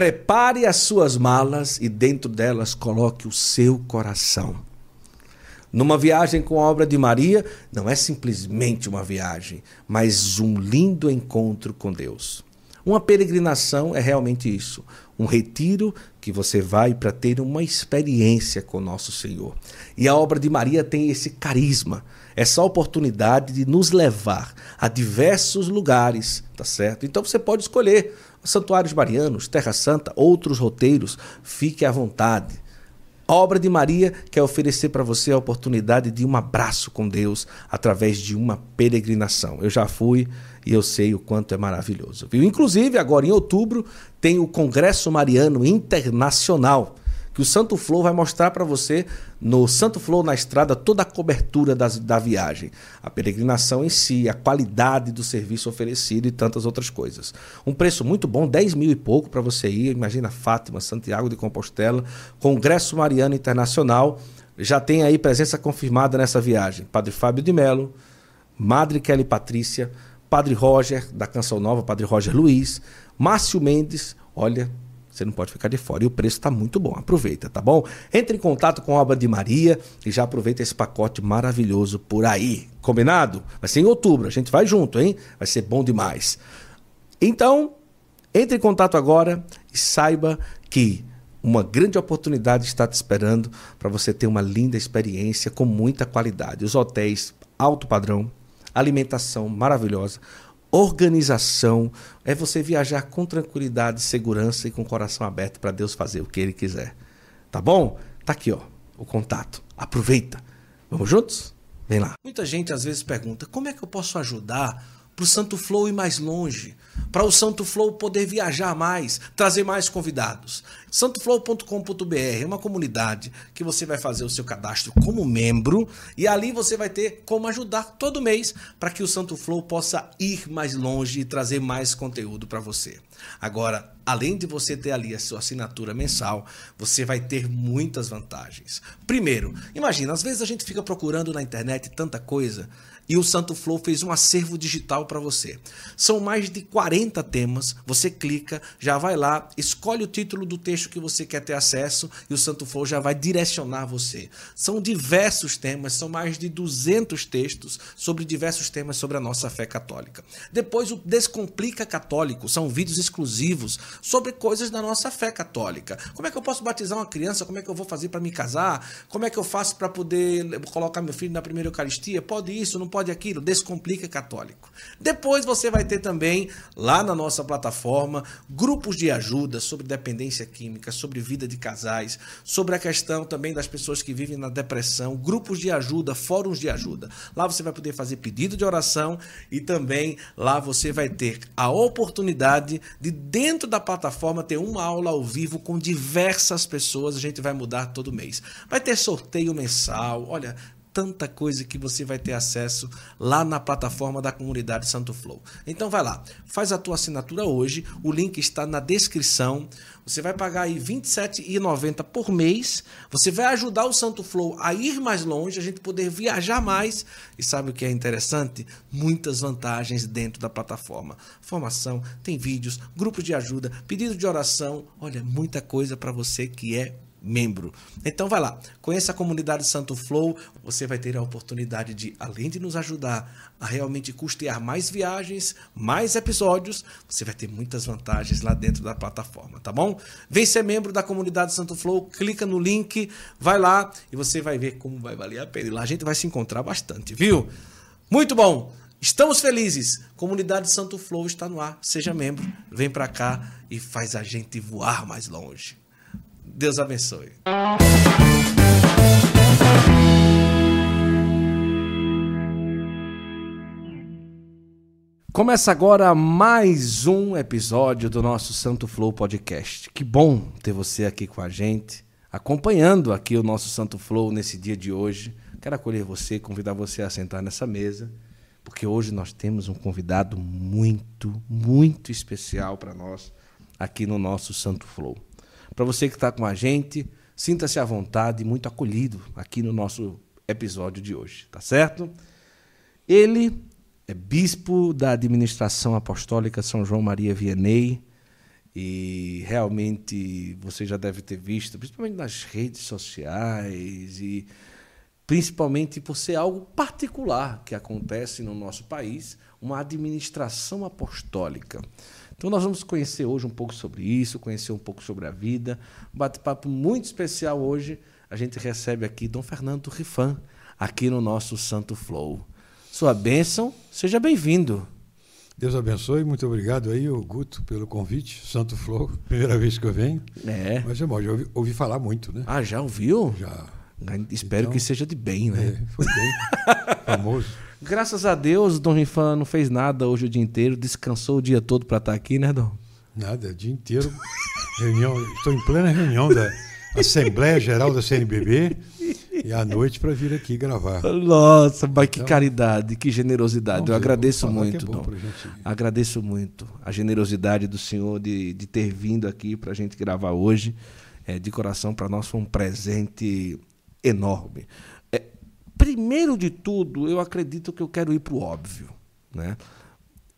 Prepare as suas malas e dentro delas coloque o seu coração. Numa viagem com a obra de Maria, não é simplesmente uma viagem, mas um lindo encontro com Deus. Uma peregrinação é realmente isso, um retiro que você vai para ter uma experiência com nosso Senhor. E a obra de Maria tem esse carisma, essa oportunidade de nos levar a diversos lugares, tá certo? Então você pode escolher santuários marianos, Terra Santa, outros roteiros, fique à vontade. A obra de Maria quer oferecer para você a oportunidade de um abraço com Deus através de uma peregrinação. Eu já fui e eu sei o quanto é maravilhoso. Viu? Inclusive, agora em outubro, tem o Congresso Mariano Internacional que o Santo Flow vai mostrar para você no Santo Flow na estrada toda a cobertura das, da viagem, a peregrinação em si, a qualidade do serviço oferecido e tantas outras coisas. Um preço muito bom, 10 mil e pouco para você ir. Imagina Fátima, Santiago de Compostela, Congresso Mariano Internacional. Já tem aí presença confirmada nessa viagem. Padre Fábio de Melo, Madre Kelly Patrícia, Padre Roger, da Canção Nova, Padre Roger Luiz, Márcio Mendes, olha, você não pode ficar de fora. E o preço está muito bom. Aproveita, tá bom? Entre em contato com a Obra de Maria e já aproveita esse pacote maravilhoso por aí. Combinado? Vai ser em outubro. A gente vai junto, hein? Vai ser bom demais. Então, entre em contato agora e saiba que uma grande oportunidade está te esperando para você ter uma linda experiência com muita qualidade. Os hotéis alto padrão, alimentação maravilhosa, organização, é você viajar com tranquilidade, segurança e com o coração aberto para Deus fazer o que Ele quiser. Tá bom? Tá aqui, ó, o contato. Aproveita. Vamos juntos? Vem lá. Muita gente às vezes pergunta: como é que eu posso ajudar para o Santo Flow ir mais longe, para o Santo Flow poder viajar mais, trazer mais convidados. Santoflow.com.br é uma comunidade que você vai fazer o seu cadastro como membro e ali você vai ter como ajudar todo mês para que o Santo Flow possa ir mais longe e trazer mais conteúdo para você. Agora, além de você ter ali a sua assinatura mensal, você vai ter muitas vantagens. Primeiro, imagina, às vezes a gente fica procurando na internet tanta coisa e o Santo Flow fez um acervo digital para você. São mais de 40 temas, você clica, já vai lá, escolhe o título do texto que você quer ter acesso e o Santo Flow já vai direcionar você. São diversos temas, são mais de 200 textos sobre diversos temas sobre a nossa fé católica. Depois o Descomplica Católico, são vídeos exclusivos sobre coisas da nossa fé católica. Como é que eu posso batizar uma criança? Como é que eu vou fazer para me casar? Como é que eu faço para poder colocar meu filho na primeira Eucaristia? Pode isso, não pode pode aquilo, Descomplica Católico. Depois você vai ter também lá na nossa plataforma grupos de ajuda sobre dependência química, sobre vida de casais, sobre a questão também das pessoas que vivem na depressão, grupos de ajuda, fóruns de ajuda. Lá você vai poder fazer pedido de oração e também lá você vai ter a oportunidade de dentro da plataforma ter uma aula ao vivo com diversas pessoas, a gente vai mudar todo mês. Vai ter sorteio mensal, olha, tanta coisa que você vai ter acesso lá na plataforma da comunidade Santo Flow. Então vai lá, faz a tua assinatura hoje, o link está na descrição. Você vai pagar aí R$ 27,90 por mês. Você vai ajudar o Santo Flow a ir mais longe, a gente poder viajar mais. E sabe o que é interessante? Muitas vantagens dentro da plataforma. Formação, tem vídeos, grupos de ajuda, pedido de oração. Olha, muita coisa para você que é membro. Então vai lá, conheça a comunidade Santo Flow, você vai ter a oportunidade de, além de nos ajudar a realmente custear mais viagens, mais episódios, você vai ter muitas vantagens lá dentro da plataforma, tá bom? Vem ser membro da comunidade Santo Flow, clica no link, vai lá e você vai ver como vai valer a pena. E lá a gente vai se encontrar bastante, viu? Muito bom! Estamos felizes. Comunidade Santo Flow está no ar. Seja membro, vem para cá e faz a gente voar mais longe. Deus abençoe. Começa agora mais um episódio do nosso Santo Flow Podcast. Que bom ter você aqui com a gente, acompanhando aqui o nosso Santo Flow nesse dia de hoje. Quero acolher você, convidar você a sentar nessa mesa, porque hoje nós temos um convidado muito, muito especial para nós aqui no nosso Santo Flow. Para você que está com a gente, sinta-se à vontade, muito acolhido aqui no nosso episódio de hoje, tá certo? Ele é bispo da administração apostólica São João Maria Vianney, E realmente você já deve ter visto, principalmente nas redes sociais e principalmente por ser algo particular que acontece no nosso país, uma administração apostólica. Então nós vamos conhecer hoje um pouco sobre isso, conhecer um pouco sobre a vida. Um bate-papo muito especial hoje. A gente recebe aqui Dom Fernando Rifan, aqui no nosso Santo Flow. Sua bênção, seja bem-vindo. Deus abençoe, muito obrigado aí, Guto, pelo convite. Santo Flow, primeira vez que eu venho. É. Mas é bom, já ouvi, ouvi falar muito, né? Ah, já ouviu? Já. Espero então, que seja de bem, né? É, foi bem. Famoso. Graças a Deus, Dom Rifan não fez nada hoje o dia inteiro, descansou o dia todo para estar tá aqui, né, Dom? Nada, o dia inteiro. Reunião, estou em plena reunião da Assembleia Geral da CNBB e à noite para vir aqui gravar. Nossa, mas que então, caridade, que generosidade. Eu agradeço é muito, é Dom. Agradeço muito a generosidade do senhor de, de ter vindo aqui para a gente gravar hoje. É, de coração, para nós foi um presente enorme. Primeiro de tudo, eu acredito que eu quero ir para o óbvio. Né?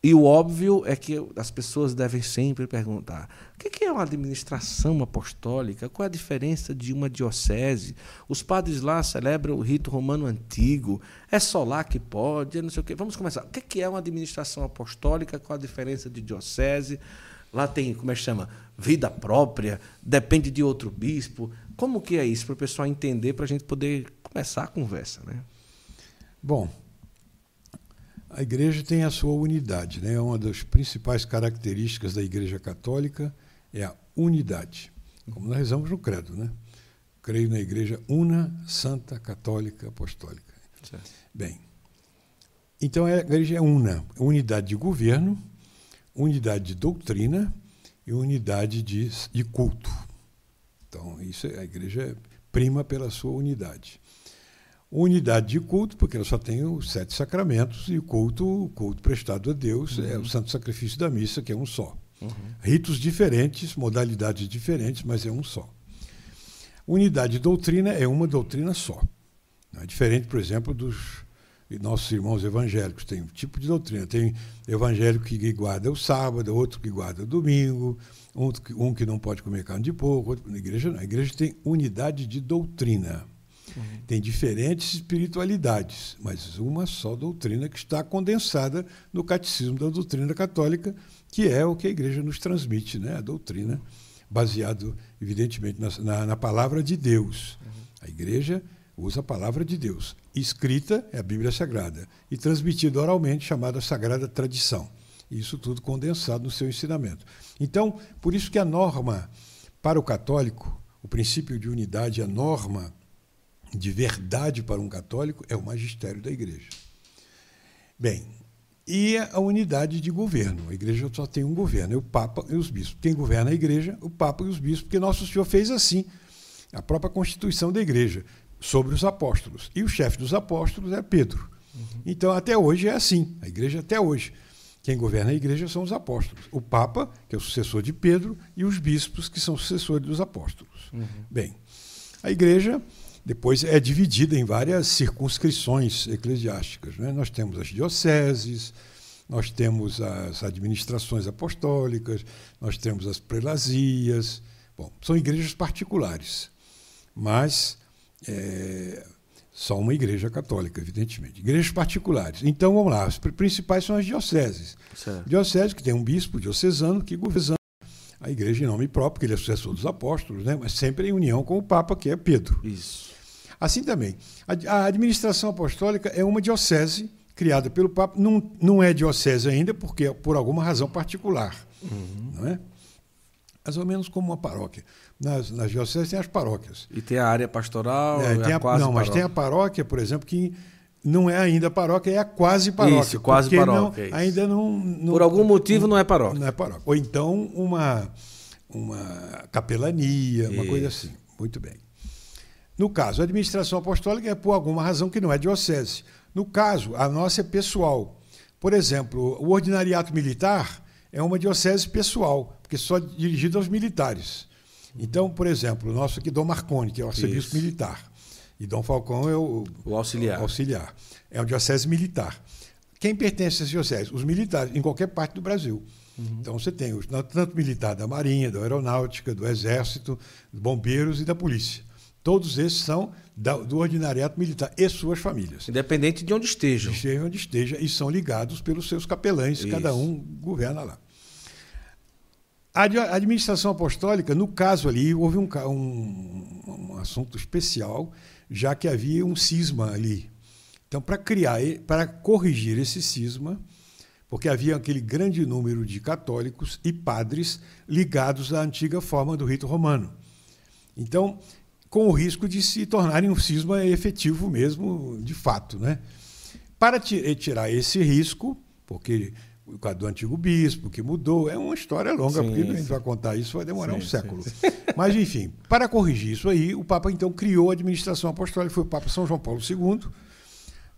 E o óbvio é que as pessoas devem sempre perguntar: o que é uma administração apostólica? Qual é a diferença de uma diocese? Os padres lá celebram o rito romano antigo. É só lá que pode? É não sei o quê. Vamos começar. O que é uma administração apostólica? Qual a diferença de diocese? Lá tem, como é que chama? Vida própria, depende de outro bispo. Como que é isso para o pessoal entender, para a gente poder começar a conversa, né? Bom, a igreja tem a sua unidade, né? Uma das principais características da igreja católica é a unidade. Como nós rezamos no credo, né? Creio na igreja una, santa, católica, apostólica. Certo. Bem, então a igreja é una, unidade de governo, unidade de doutrina e unidade de, de culto. Então, isso é, a igreja prima pela sua unidade. Unidade de culto, porque ela só tem os sete sacramentos, e o culto, o culto prestado a Deus uhum. é o santo sacrifício da missa, que é um só. Uhum. Ritos diferentes, modalidades diferentes, mas é um só. Unidade de doutrina é uma doutrina só. É diferente, por exemplo, dos nossos irmãos evangélicos. Tem um tipo de doutrina. Tem evangélico que guarda o sábado, outro que guarda o domingo, um que não pode comer carne de porco, outro, na igreja não. A igreja tem unidade de doutrina. Uhum. Tem diferentes espiritualidades, mas uma só doutrina que está condensada no catecismo da doutrina católica, que é o que a igreja nos transmite, né? a doutrina, baseado, evidentemente, na, na, na palavra de Deus. Uhum. A igreja usa a palavra de Deus. Escrita é a Bíblia Sagrada e transmitida oralmente, chamada Sagrada Tradição. Isso tudo condensado no seu ensinamento. Então, por isso que a norma para o católico, o princípio de unidade, a norma de verdade para um católico é o magistério da igreja. Bem, e a unidade de governo. A igreja só tem um governo, é o Papa e os bispos. Quem governa a igreja? O Papa e os bispos, porque Nosso Senhor fez assim. A própria constituição da igreja sobre os apóstolos. E o chefe dos apóstolos é Pedro. Uhum. Então, até hoje é assim. A igreja, até hoje. Quem governa a igreja são os apóstolos. O Papa, que é o sucessor de Pedro, e os bispos, que são sucessores dos apóstolos. Uhum. Bem, a igreja depois é dividida em várias circunscrições eclesiásticas. Né? Nós temos as dioceses, nós temos as administrações apostólicas, nós temos as prelazias. Bom, são igrejas particulares, mas é, só uma igreja católica, evidentemente. Igrejas particulares. Então, vamos lá, as principais são as dioceses. Certo. Diocese que tem um bispo diocesano que governa a igreja em nome próprio, que ele é sucessor dos apóstolos, né? mas sempre em união com o Papa, que é Pedro. Isso. Assim também, a, administração apostólica é uma diocese criada pelo Papa, não, não é diocese ainda, porque é por alguma razão particular. Uhum. Não é? Mais ou menos como uma paróquia. Nas, nas dioceses tem as paróquias. E tem a área pastoral, é, tem a, quase Não, mas tem a paróquia, por exemplo, que não é ainda paróquia, é a quase paróquia. Isso, quase paróquia. Não, ainda não, não, Por algum motivo não é paróquia. Não é paróquia. Ou então uma, uma capelania, uma coisa assim. Muito bem. No caso, a administração apostólica é por alguma razão que não é diocese. No caso, a nossa é pessoal. Por exemplo, o ordinariato militar é uma diocese pessoal, porque só dirigida aos militares. Então, por exemplo, o nosso aqui, Dom Marconi, que é o arcebispo militar. E Dom Falcão é o, o auxiliar. O auxiliar. É o diocese militar. Quem pertence a essa diocese? Os militares, em qualquer parte do Brasil. Uhum. Então você tem os, tanto militar da Marinha, da Aeronáutica, do Exército, dos Bombeiros e da Polícia. Todos esses são da, do ordinariato militar e suas famílias. Independente de onde estejam. Esteja onde esteja e são ligados pelos seus capelães, Isso. cada um governa lá. A administração apostólica, no caso ali, houve um, um, um assunto especial, já que havia um cisma ali. Então, para criar, para corrigir esse cisma, porque havia aquele grande número de católicos e padres ligados à antiga forma do rito romano. Então, com o risco de se tornarem um cisma efetivo mesmo, de fato. Né? Para tirar esse risco, porque o caso do antigo bispo, que mudou, é uma história longa, sim, porque sim. a gente vai contar isso, vai demorar sim, um século. Mas, enfim, para corrigir isso aí, o Papa então criou a administração apostólica, foi o Papa São João Paulo II,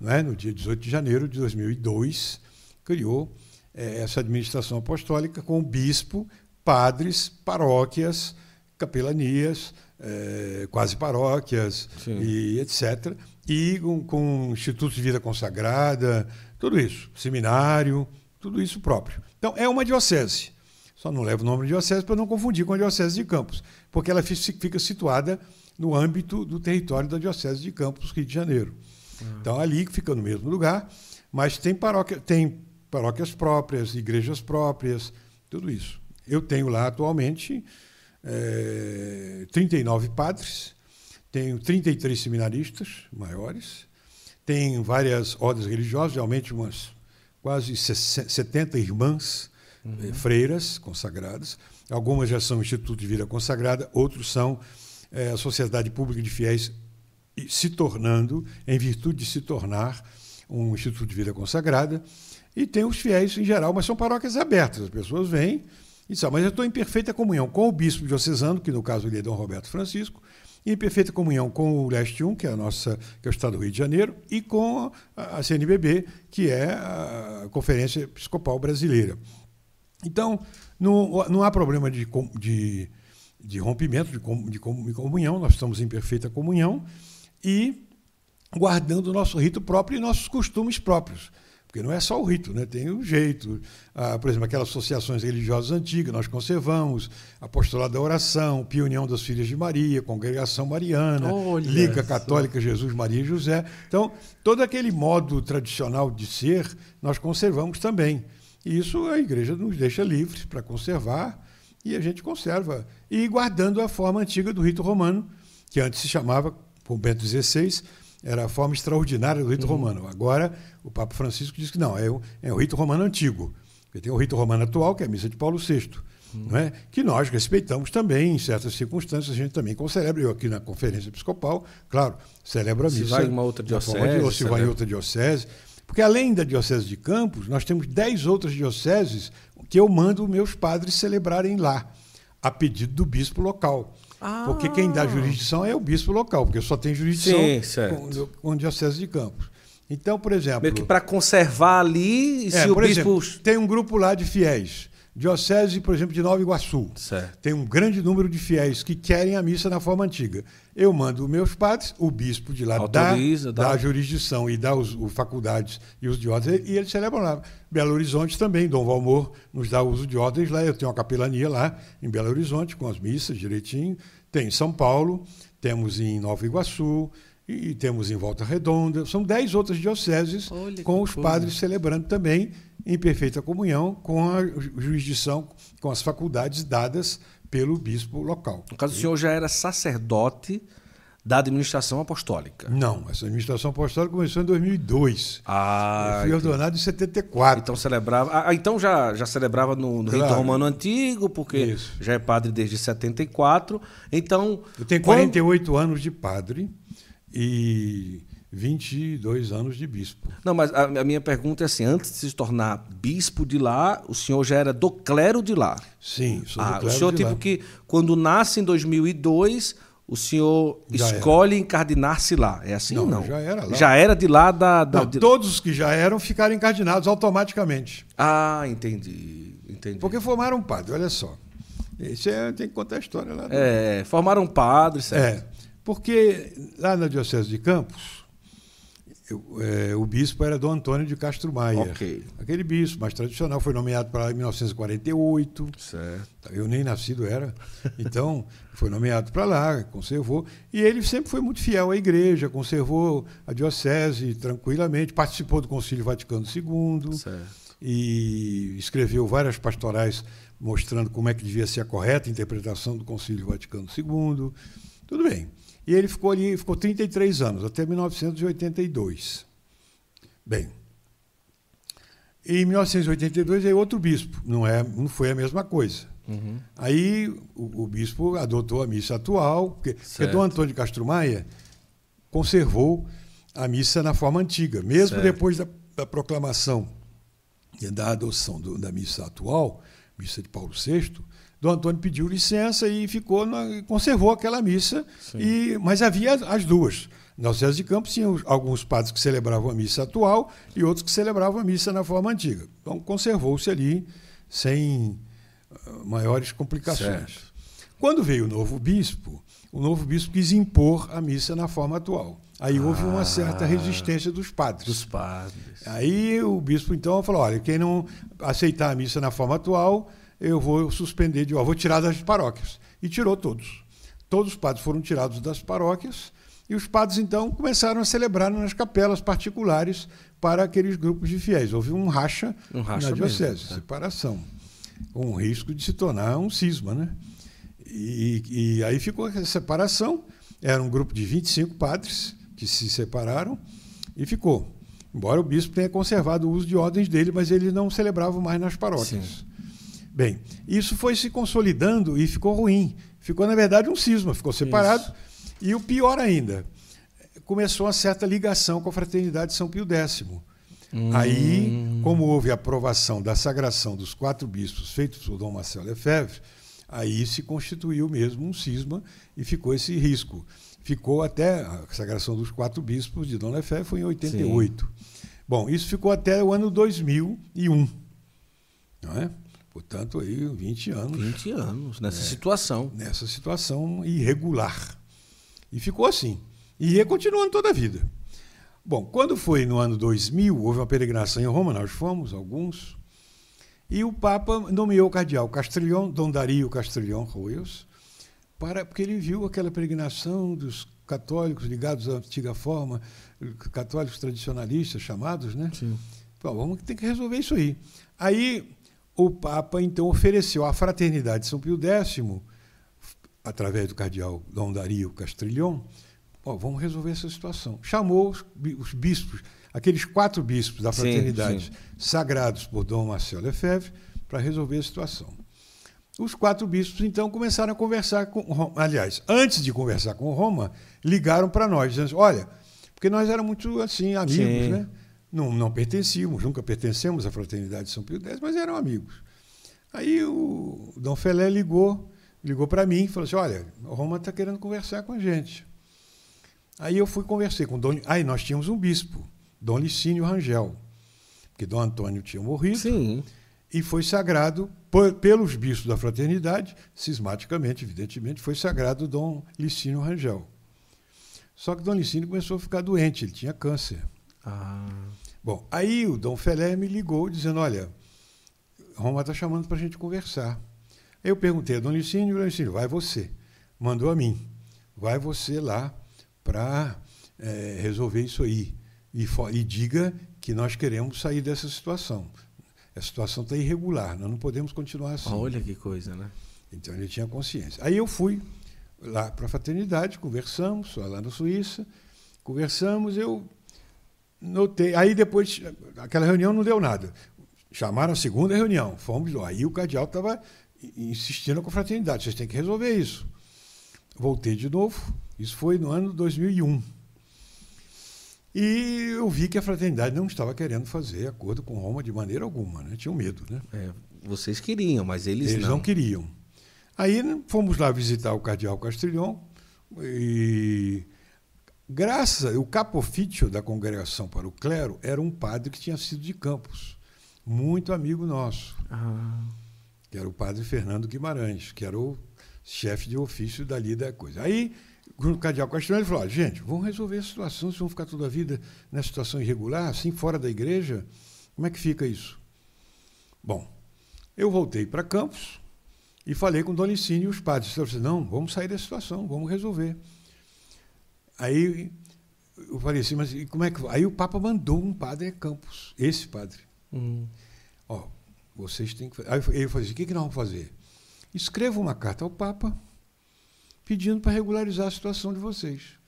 né, no dia 18 de janeiro de 2002, criou é, essa administração apostólica com o bispo, padres, paróquias, capelanias, é, quase paróquias e etc. E com, com institutos de vida consagrada, tudo isso, seminário, tudo isso próprio. Então, é uma diocese. Só não leva o nome de diocese para não confundir com a diocese de Campos, porque ela fica situada no âmbito do território da diocese de Campos, Rio de Janeiro. Uhum. Então, ali fica no mesmo lugar, mas tem paróquia, tem paróquias próprias, igrejas próprias, tudo isso. Eu tenho lá atualmente é, 39 padres, tenho 33 seminaristas maiores, tenho várias ordens religiosas, realmente umas quase 70 irmãs uhum. Eh, freiras consagradas. Algumas já são Instituto de Vida Consagrada, outros são é, a Sociedade Pública de Fiéis se tornando, em virtude de se tornar um Instituto de Vida Consagrada. E tem os fiéis em geral, mas são paróquias abertas. As pessoas vêm e dizem, mas eu estou em perfeita comunhão com o bispo diocesano, que no caso ele é Dom Roberto Francisco, em perfeita comunhão com o Leste 1, que é, a nossa, que é o Estado do Rio de Janeiro, e com a CNBB, que é a Conferência Episcopal Brasileira. Então, não, não há problema de, de, de rompimento de, de, de comunhão, nós estamos em perfeita comunhão e guardando o nosso rito próprio e nossos costumes próprios. Porque não é só o rito, né? tem o jeito. Ah, por exemplo, aquelas associações religiosas antigas nós conservamos, Apostolado da Oração, Piunião das Filhas de Maria, Congregação Mariana, Olha Liga Católica Jesus, Maria e José. Então, todo aquele modo tradicional de ser, nós conservamos também. E isso a igreja nos deixa livres para conservar e a gente conserva. E guardando a forma antiga do rito romano, que antes se chamava, por Bento XVI, era a forma extraordinária do rito uhum. romano. Agora, o Papa Francisco diz que não, é o, é o rito romano antigo. Porque tem o rito romano atual, que é a missa de Paulo VI, uhum. não é? que nós respeitamos também, em certas circunstâncias, a gente também celebra. Eu aqui na conferência episcopal, claro, celebro a missa. Se vai em uma outra diocese. ou se vai em outra diocese. Porque além da diocese de Campos, nós temos dez outras dioceses que eu mando meus padres celebrarem lá, a pedido do bispo local. Ah. Porque quem dá jurisdição é o bispo local, porque só tem jurisdição Sim, com, com a Diocese de Campos. Então, por exemplo. Meio que para conservar ali, é, se o bispo. Exemplo, tem um grupo lá de fiéis. Diocese, por exemplo, de Nova Iguaçu. Certo. Tem um grande número de fiéis que querem a missa na forma antiga. Eu mando meus padres, o bispo de lá Autoriza, dá, dá, dá a jurisdição e dá os, os faculdades e os de ordens, e eles celebram lá. Belo Horizonte também, Dom Valmor nos dá o uso de ordens lá. Eu tenho uma capelania lá em Belo Horizonte, com as missas direitinho. Tem em São Paulo, temos em Nova Iguaçu, e temos em Volta Redonda. São dez outras dioceses Olha com os coisa. padres celebrando também em perfeita comunhão com a jurisdição, com as faculdades dadas pelo bispo local. No caso, o senhor já era sacerdote da administração apostólica? Não, essa administração apostólica começou em 2002. Ah, eu fui então, ordenado em 74. Então celebrava, ah, ah, então já, já celebrava no, no claro. rito romano antigo, porque Isso. já é padre desde 74. Então, eu tenho 48 quando... anos de padre e 22 anos de bispo. Não, mas a, a, minha pergunta é assim: antes de se tornar bispo de lá, o senhor já era do clero de lá? Sim, sou ah, do clero O senhor, tipo, lá. que quando nasce em 2002, o senhor já escolhe encardinar-se lá. É assim não, não? Já era lá. Já era de lá da. da não, de... Todos os que já eram ficaram encardinados automaticamente. Ah, entendi. entendi. Porque formaram padre, olha só. Isso é, tem que contar a história lá. É, formaram padre, certo? É. Porque lá na Diocese de Campos, eu, é, o bispo era Dom Antônio de Castro Maia. Ok. Aquele bispo mais tradicional, foi nomeado para lá em 1948. Certo. Eu nem nascido era. Então, foi nomeado para lá, conservou. E ele sempre foi muito fiel à igreja, conservou a diocese tranquilamente, participou do Concílio Vaticano II. Certo. E escreveu várias pastorais mostrando como é que devia ser a correta interpretação do Concílio Vaticano II. Tudo bem. E ele ficou ali, ficou 33 anos, até 1982. Bem, em 1982 veio outro bispo, não, é, não foi a mesma coisa. Uhum. Aí o, o, bispo adotou a missa atual, porque, porque Dom Antônio de Castro Maia conservou a missa na forma antiga, mesmo certo. depois da, da, proclamação e da adoção do, da missa atual, missa de Paulo VI, Dom Antônio pediu licença e ficou na, conservou aquela missa, e, mas havia as duas. Na Diocese de Campos tinha alguns padres que celebravam a missa atual e outros que celebravam a missa na forma antiga. Então conservou-se ali sem uh, maiores complicações. Certo. Quando veio o novo bispo, o novo bispo quis impor a missa na forma atual. Aí houve ah, uma certa resistência dos padres. Dos padres. Aí o bispo então falou: olha, quem não aceitar a missa na forma atual eu vou suspender, de, ó, vou tirar das paróquias. E tirou todos. Todos os padres foram tirados das paróquias e os padres, então, começaram a celebrar nas capelas particulares para aqueles grupos de fiéis. Houve um racha, um racha na diocese, mesmo, tá? separação, com o risco de se tornar um cisma. Né? E, e aí ficou essa separação. Era um grupo de 25 padres que se separaram e ficou. Embora o bispo tenha conservado o uso de ordens dele, mas ele não celebrava mais nas paróquias. Sim. Bem, isso foi se consolidando e ficou ruim. Ficou, na verdade, um cisma, ficou separado. Isso. E o pior ainda, começou uma certa ligação com a Fraternidade de São Pio X. Hum. Aí, como houve a aprovação da sagração dos quatro bispos feitos por Dom Marcelo Lefebvre, aí se constituiu mesmo um cisma e ficou esse risco. Ficou até a sagração dos quatro bispos de Dom Lefebvre foi em 88. Sim. Bom, isso ficou até o ano 2001. Não é? Portanto, aí 20 anos. 20 anos nessa né, situação. Nessa situação irregular. E ficou assim. E ia continuando toda a vida. Bom, quando foi no ano 2000, houve uma peregrinação em Roma, nós fomos, alguns, e o Papa nomeou o cardeal Castrillon, Dom Dario Castrillon Royos, para, porque ele viu aquela peregrinação dos católicos ligados à antiga forma, católicos tradicionalistas chamados, né? Sim. Bom, vamos ter que resolver isso aí. Aí o Papa então ofereceu à Fraternidade de São Pio X, através do cardeal Dom Dario Castrilhon, oh, vamos resolver essa situação. Chamou os, os, bispos, aqueles quatro bispos da Fraternidade, sim, sim. sagrados por Dom Marcelo Lefebvre, para resolver a situação. Os quatro bispos, então, começaram a conversar com Roma. Aliás, antes de conversar com Roma, ligaram para nós, dizendo: olha, porque nós éramos muito assim, amigos, sim. né? Não, não pertencíamos, nunca pertencemos à Fraternidade de São Pio X, mas eram amigos. Aí o Dom Felé ligou, ligou para mim e falou assim: olha, o Roma está querendo conversar com a gente. Aí eu fui conversar com o Dom. Aí nós tínhamos um bispo, Dom Licínio Rangel, porque Dom Antônio tinha morrido. Sim. E foi sagrado por, pelos bispos da fraternidade, cismaticamente, evidentemente, foi sagrado Dom Licínio Rangel. Só que Dom Licínio começou a ficar doente, ele tinha câncer. Ah. Bom, aí o Dom Felé me ligou dizendo: olha, Roma está chamando para a gente conversar. Aí eu perguntei a Dom Licínio, Dom Licínio, vai você. Mandou a mim. Vai você lá para é, resolver isso aí. E, e diga que nós queremos sair dessa situação. A situação está irregular, nós não podemos continuar assim. Olha que coisa, né? Então ele tinha consciência. Aí eu fui lá para a fraternidade, conversamos, lá na Suíça, conversamos, eu notei. Aí depois, aquela reunião não deu nada. Chamaram a segunda reunião, fomos lá. Aí o cardeal estava insistindo com a fraternidade: vocês têm que resolver isso. Voltei de novo, isso foi no ano 2001. E eu vi que a fraternidade não estava querendo fazer acordo com Roma de maneira alguma, né? tinham medo. Né? É, vocês queriam, mas eles, eles não. não queriam. Aí fomos lá visitar o cardeal Castrilhon e Graças, o capofício da congregação para o clero era um padre que tinha sido de Campos, muito amigo nosso, ah. que era o padre Fernando Guimarães, que era o chefe de ofício dali da coisa. Aí, o cardeal Castelhano ele falou: gente, vamos resolver a situação, se vão ficar toda a vida nessa situação irregular, assim, fora da igreja, como é que fica isso? Bom, eu voltei para Campos e falei com o Dona Licínio e os padres. Eu disse, não, vamos sair dessa situação, vamos resolver. Aí eu falei assim, mas como é que. Aí o Papa mandou um padre a Campos, esse padre. Uhum. Ó, vocês têm que. Aí ele falou assim: o que, que nós vamos fazer? Escreva uma carta ao Papa pedindo para regularizar a situação de vocês.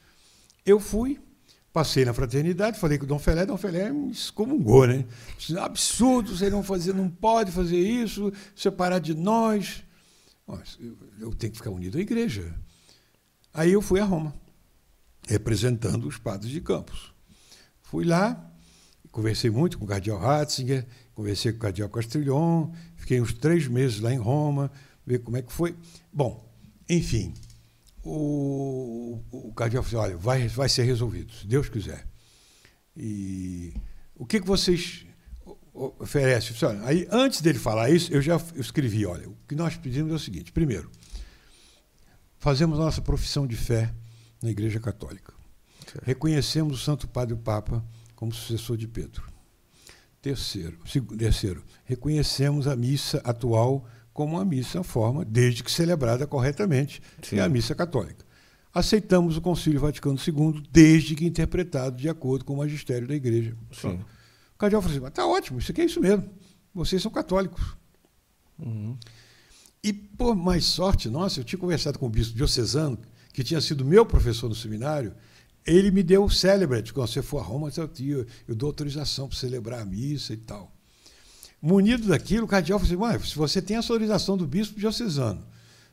Eu fui, passei na fraternidade, falei com o Dom Felé, Dom Felé me excomungou, né? Absurdo, vocês não fazer, não pode fazer isso, separar de nós. Eu tenho que ficar unido à igreja. Aí eu fui a Roma, representando os padres de Campos. Fui lá, conversei muito com o cardeal Ratzinger, conversei com o cardeal Castrillon, fiquei uns três meses lá em Roma, ver como é que foi. Bom, enfim, o, o cardeal falou assim, olha, vai, vai ser resolvido, se Deus quiser. E o que, que vocês oferecem? Aí, antes dele falar isso, eu já escrevi, olha, o que nós pedimos é o seguinte, primeiro, fazemos a nossa profissão de fé na Igreja Católica. Reconhecemos o Santo Padre o Papa como sucessor de Pedro. Terceiro, terceiro, reconhecemos a missa atual como uma missa forma, desde que celebrada corretamente, Sim. é a missa católica. Aceitamos o Concílio Vaticano II, desde que interpretado de acordo com o magistério da Igreja. Sim. O cardeal falou assim: está ótimo, isso aqui é isso mesmo. Vocês são católicos. Uhum. E, por mais sorte nossa, eu tinha conversado com o bispo diocesano, que tinha sido meu professor no seminário, ele me deu o celebrate. Quando você for a Roma, eu, eu dou autorização para celebrar a missa e tal. Munido daquilo, o cardeal falou assim: se você tem a autorização do bispo diocesano,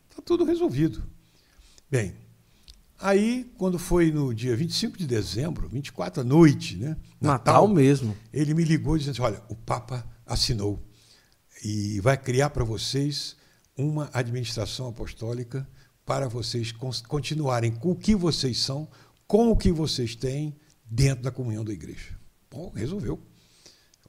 está tudo resolvido. Bem, aí, quando foi no dia 25 de dezembro, 24 à noite, né? Natal, Natal mesmo. Ele me ligou dizendo assim: olha, o Papa assinou e vai criar para vocês uma administração apostólica para vocês continuarem com o que vocês são, com o que vocês têm dentro da comunhão da igreja. Bom, resolveu.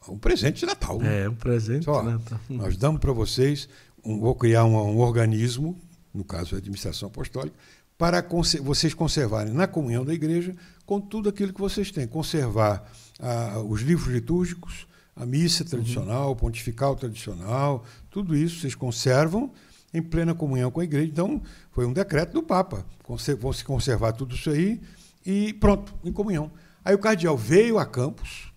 Um presente de Natal. Né? É, um presente Só, de Natal. Nós damos para vocês, um, vou criar um, um, organismo, no caso a administração apostólica, para cons vocês conservarem na comunhão da igreja com tudo aquilo que vocês têm. Conservar ah, os livros litúrgicos, a missa tradicional, uhum. pontifical tradicional, tudo isso vocês conservam em plena comunhão com a igreja. Então, foi um decreto do Papa. Vão se conservar tudo isso aí e pronto, em comunhão. Aí o cardeal veio a Campos,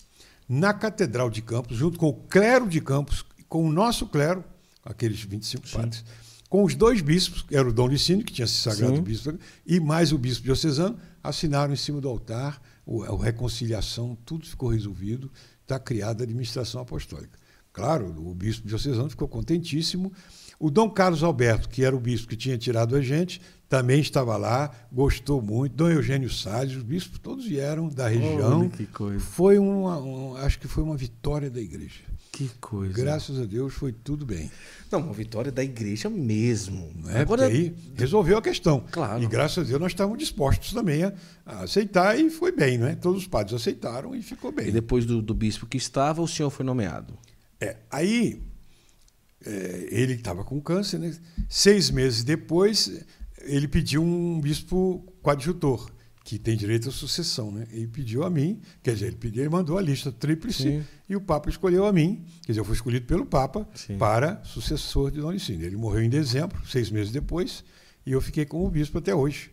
na Catedral de Campos, junto com o clero de Campos, com o nosso clero, aqueles 25 Sim. padres, com os dois bispos, que era o Dom Licínio, que tinha se sagrado Sim. bispo, e mais o bispo diocesano, assinaram em cima do altar a reconciliação, tudo ficou resolvido, está criada a administração apostólica. Claro, o bispo diocesano ficou contentíssimo, o Dom Carlos Alberto, que era o bispo que tinha tirado a gente, também estava lá, gostou muito. Dom Eugênio Salles, os bispos todos vieram da região. Olha, que coisa. Foi uma, um, acho que foi uma vitória da igreja. Que coisa. Graças a Deus foi tudo bem. Não, uma vitória da igreja mesmo. Não é? Agora aí resolveu a questão. Claro. E graças a Deus nós estávamos dispostos também a, a, aceitar e foi bem, não é? Todos os padres aceitaram e ficou bem. E depois do, do bispo que estava, o senhor foi nomeado. É, aí é, ele estava com câncer, né? Seis meses depois, ele pediu um bispo coadjutor, que tem direito à sucessão. Né? Ele pediu a mim, quer dizer, ele, pediu, ele mandou a lista tríplice Sim. e o Papa escolheu a mim, quer dizer, eu fui escolhido pelo Papa Sim. para sucessor de Dom Licínio. Ele morreu em dezembro, seis meses depois, e eu fiquei como bispo até hoje.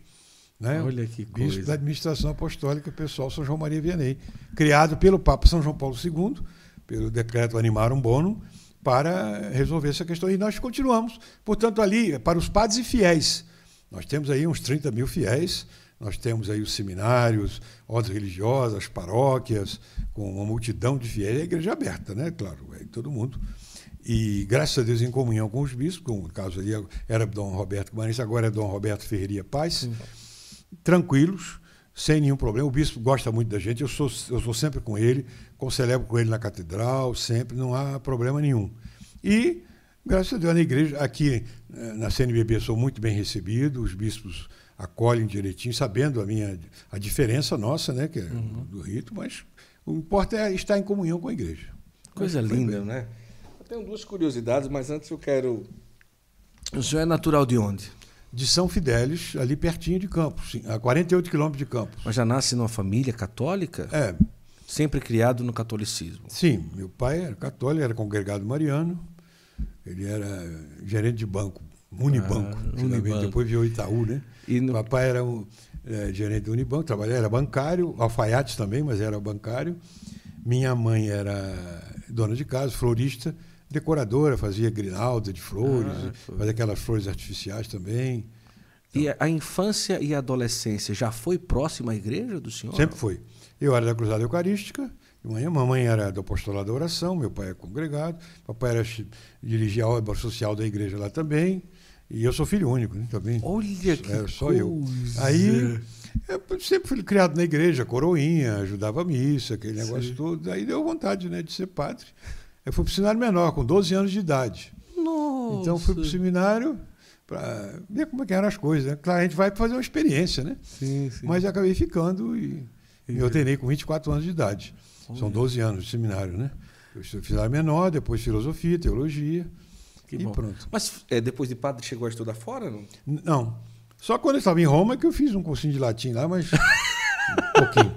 Né? Olha que coisa. Bispo da administração apostólica pessoal São João Maria Vianney, criado pelo Papa São João Paulo II, pelo decreto Animarum Bonum, para resolver essa questão. E nós continuamos, portanto, ali, para os padres e fiéis. Nós temos aí uns 30 mil fiéis, nós temos aí os seminários, ordens religiosas, paróquias, com uma multidão de fiéis, a igreja aberta, né? Claro, é todo mundo. E, graças a Deus, em comunhão com os bispos, como no caso ali era Dom Roberto Guimarães, agora é Dom Roberto Ferreira Paz, Sim. tranquilos, sem nenhum problema. O bispo gosta muito da gente, eu sou, eu sou sempre com ele, celebro com ele na catedral, sempre, não há problema nenhum. E, graças a Deus, na igreja, aqui eh, na CNBB sou muito bem recebido, os bispos acolhem direitinho, sabendo a minha a diferença nossa, né, que é uhum. do rito, mas o importante é estar em comunhão com a igreja. Coisa linda, né? Eu tenho duas curiosidades, mas antes eu quero. O senhor é natural de onde? de São Fidélis, ali pertinho de Campos, a 48 quilômetros de Campos. Mas já nasce numa família católica? É. Sempre criado no catolicismo? Sim, meu pai era católico, era congregado mariano, ele era gerente de banco, Unibanco, ah, Unibanco. depois viu Itaú, né? E no... Papai era um, é, gerente do Unibanco, trabalhava, era bancário, alfaiate também, mas era bancário. Minha mãe era dona de casa, florista, decoradora, fazia grinalda de flores, ah, fazia aquelas flores artificiais também. Então, e a infância e a adolescência já foi próxima à igreja do senhor? Sempre foi. Eu era da Cruzada Eucarística, manhã, mamãe era do apostolado da oração, meu pai é congregado, papai era, dirigia a obra social da igreja lá também, e eu sou filho único né, também. Olha que é, só coisa. eu. Aí eu sempre fui criado na igreja, coroinha, ajudava a missa, aquele negócio Sim. todo. Aí deu vontade né, de ser padre. Eu fui para o seminário menor, com 12 anos de idade. Nossa. Então fui para o seminário para ver como é eram as coisas. Né? Claro, a gente vai fazer uma experiência, né? Sim, sim. Mas acabei ficando e, e me ordenei com 24 anos de idade. Olha. São 12 anos de seminário, né? Eu fiz menor, depois filosofia, teologia. Que e bom. pronto. Mas é, depois de padre chegou a estudar fora? Não. não. Só quando eu estava em Roma que eu fiz um cursinho de latim lá, mas. um pouquinho.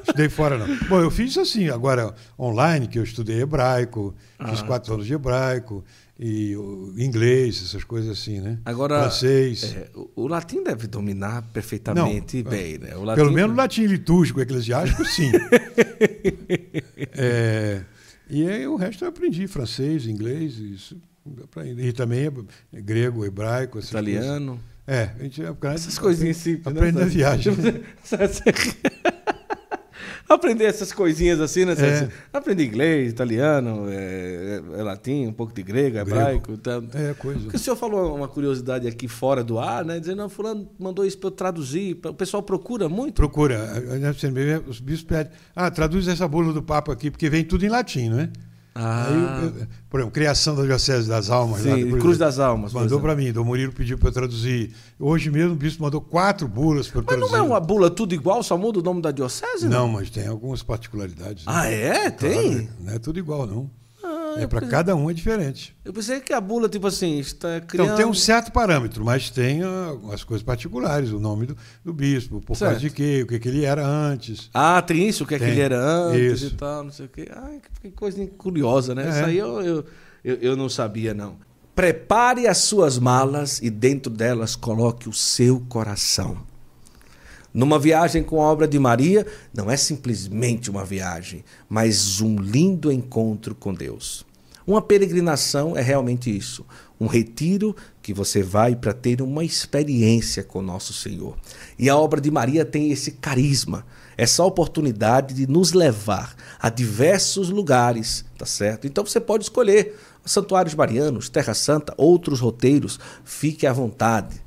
Estudei fora, não. Bom, eu fiz assim, agora online, que eu estudei hebraico, ah. fiz quatro anos de hebraico, e inglês, essas coisas assim, né? Agora, francês. É, o, o, latim deve dominar perfeitamente não, bem, né? O latim... Pelo menos o latim litúrgico, eclesiástico, sim. é, e aí, o resto eu aprendi, francês, inglês, isso. E também é grego, hebraico, italiano. Coisas. É, a gente essas coisinhas simples. Aprende né? na viagem. Aprender essas coisinhas assim, né? É. Aprender inglês, italiano, é, é, latim, um pouco de grego, hebraico. Tá. É, coisa. Porque o senhor falou uma curiosidade aqui fora do ar, né? Dizendo, não, fulano mandou isso para eu traduzir. O pessoal procura muito? Procura. Os bispos pedem, ah, traduz essa bula do Papa aqui, porque vem tudo em latim, não é? Ah. Aí, por exemplo, Criação da Diocese das Almas. Sim, lá, Cruz das Almas. Mandou para mim, Dom Murilo pediu para eu traduzir. Hoje mesmo o bispo mandou quatro bulas para eu traduzir. Mas não é uma bula tudo igual, só muda o nome da diocese? Não, não mas tem algumas particularidades. Né? Ah, é? Tem? Claro, não é tudo igual, não é para cada um é diferente. Eu pensei que a bula, tipo assim, está criando... Então, tem um certo parâmetro, mas tem as coisas particulares, o nome do, do bispo, por certo. causa de quê, o que, que ele era antes. Ah, tem isso, o que, é que ele era antes isso. e tal, não sei o quê. Ai, que coisa curiosa, né? É. Isso aí eu, eu, eu, eu não sabia, não. Prepare as suas malas e dentro delas coloque o seu coração. Numa viagem com a obra de Maria, não é simplesmente uma viagem, mas um lindo encontro com Deus. Uma peregrinação é realmente isso, um retiro que você vai para ter uma experiência com nosso Senhor. E a obra de Maria tem esse carisma, essa oportunidade de nos levar a diversos lugares, tá certo? Então você pode escolher santuários marianos, Terra Santa, outros roteiros, fique à vontade.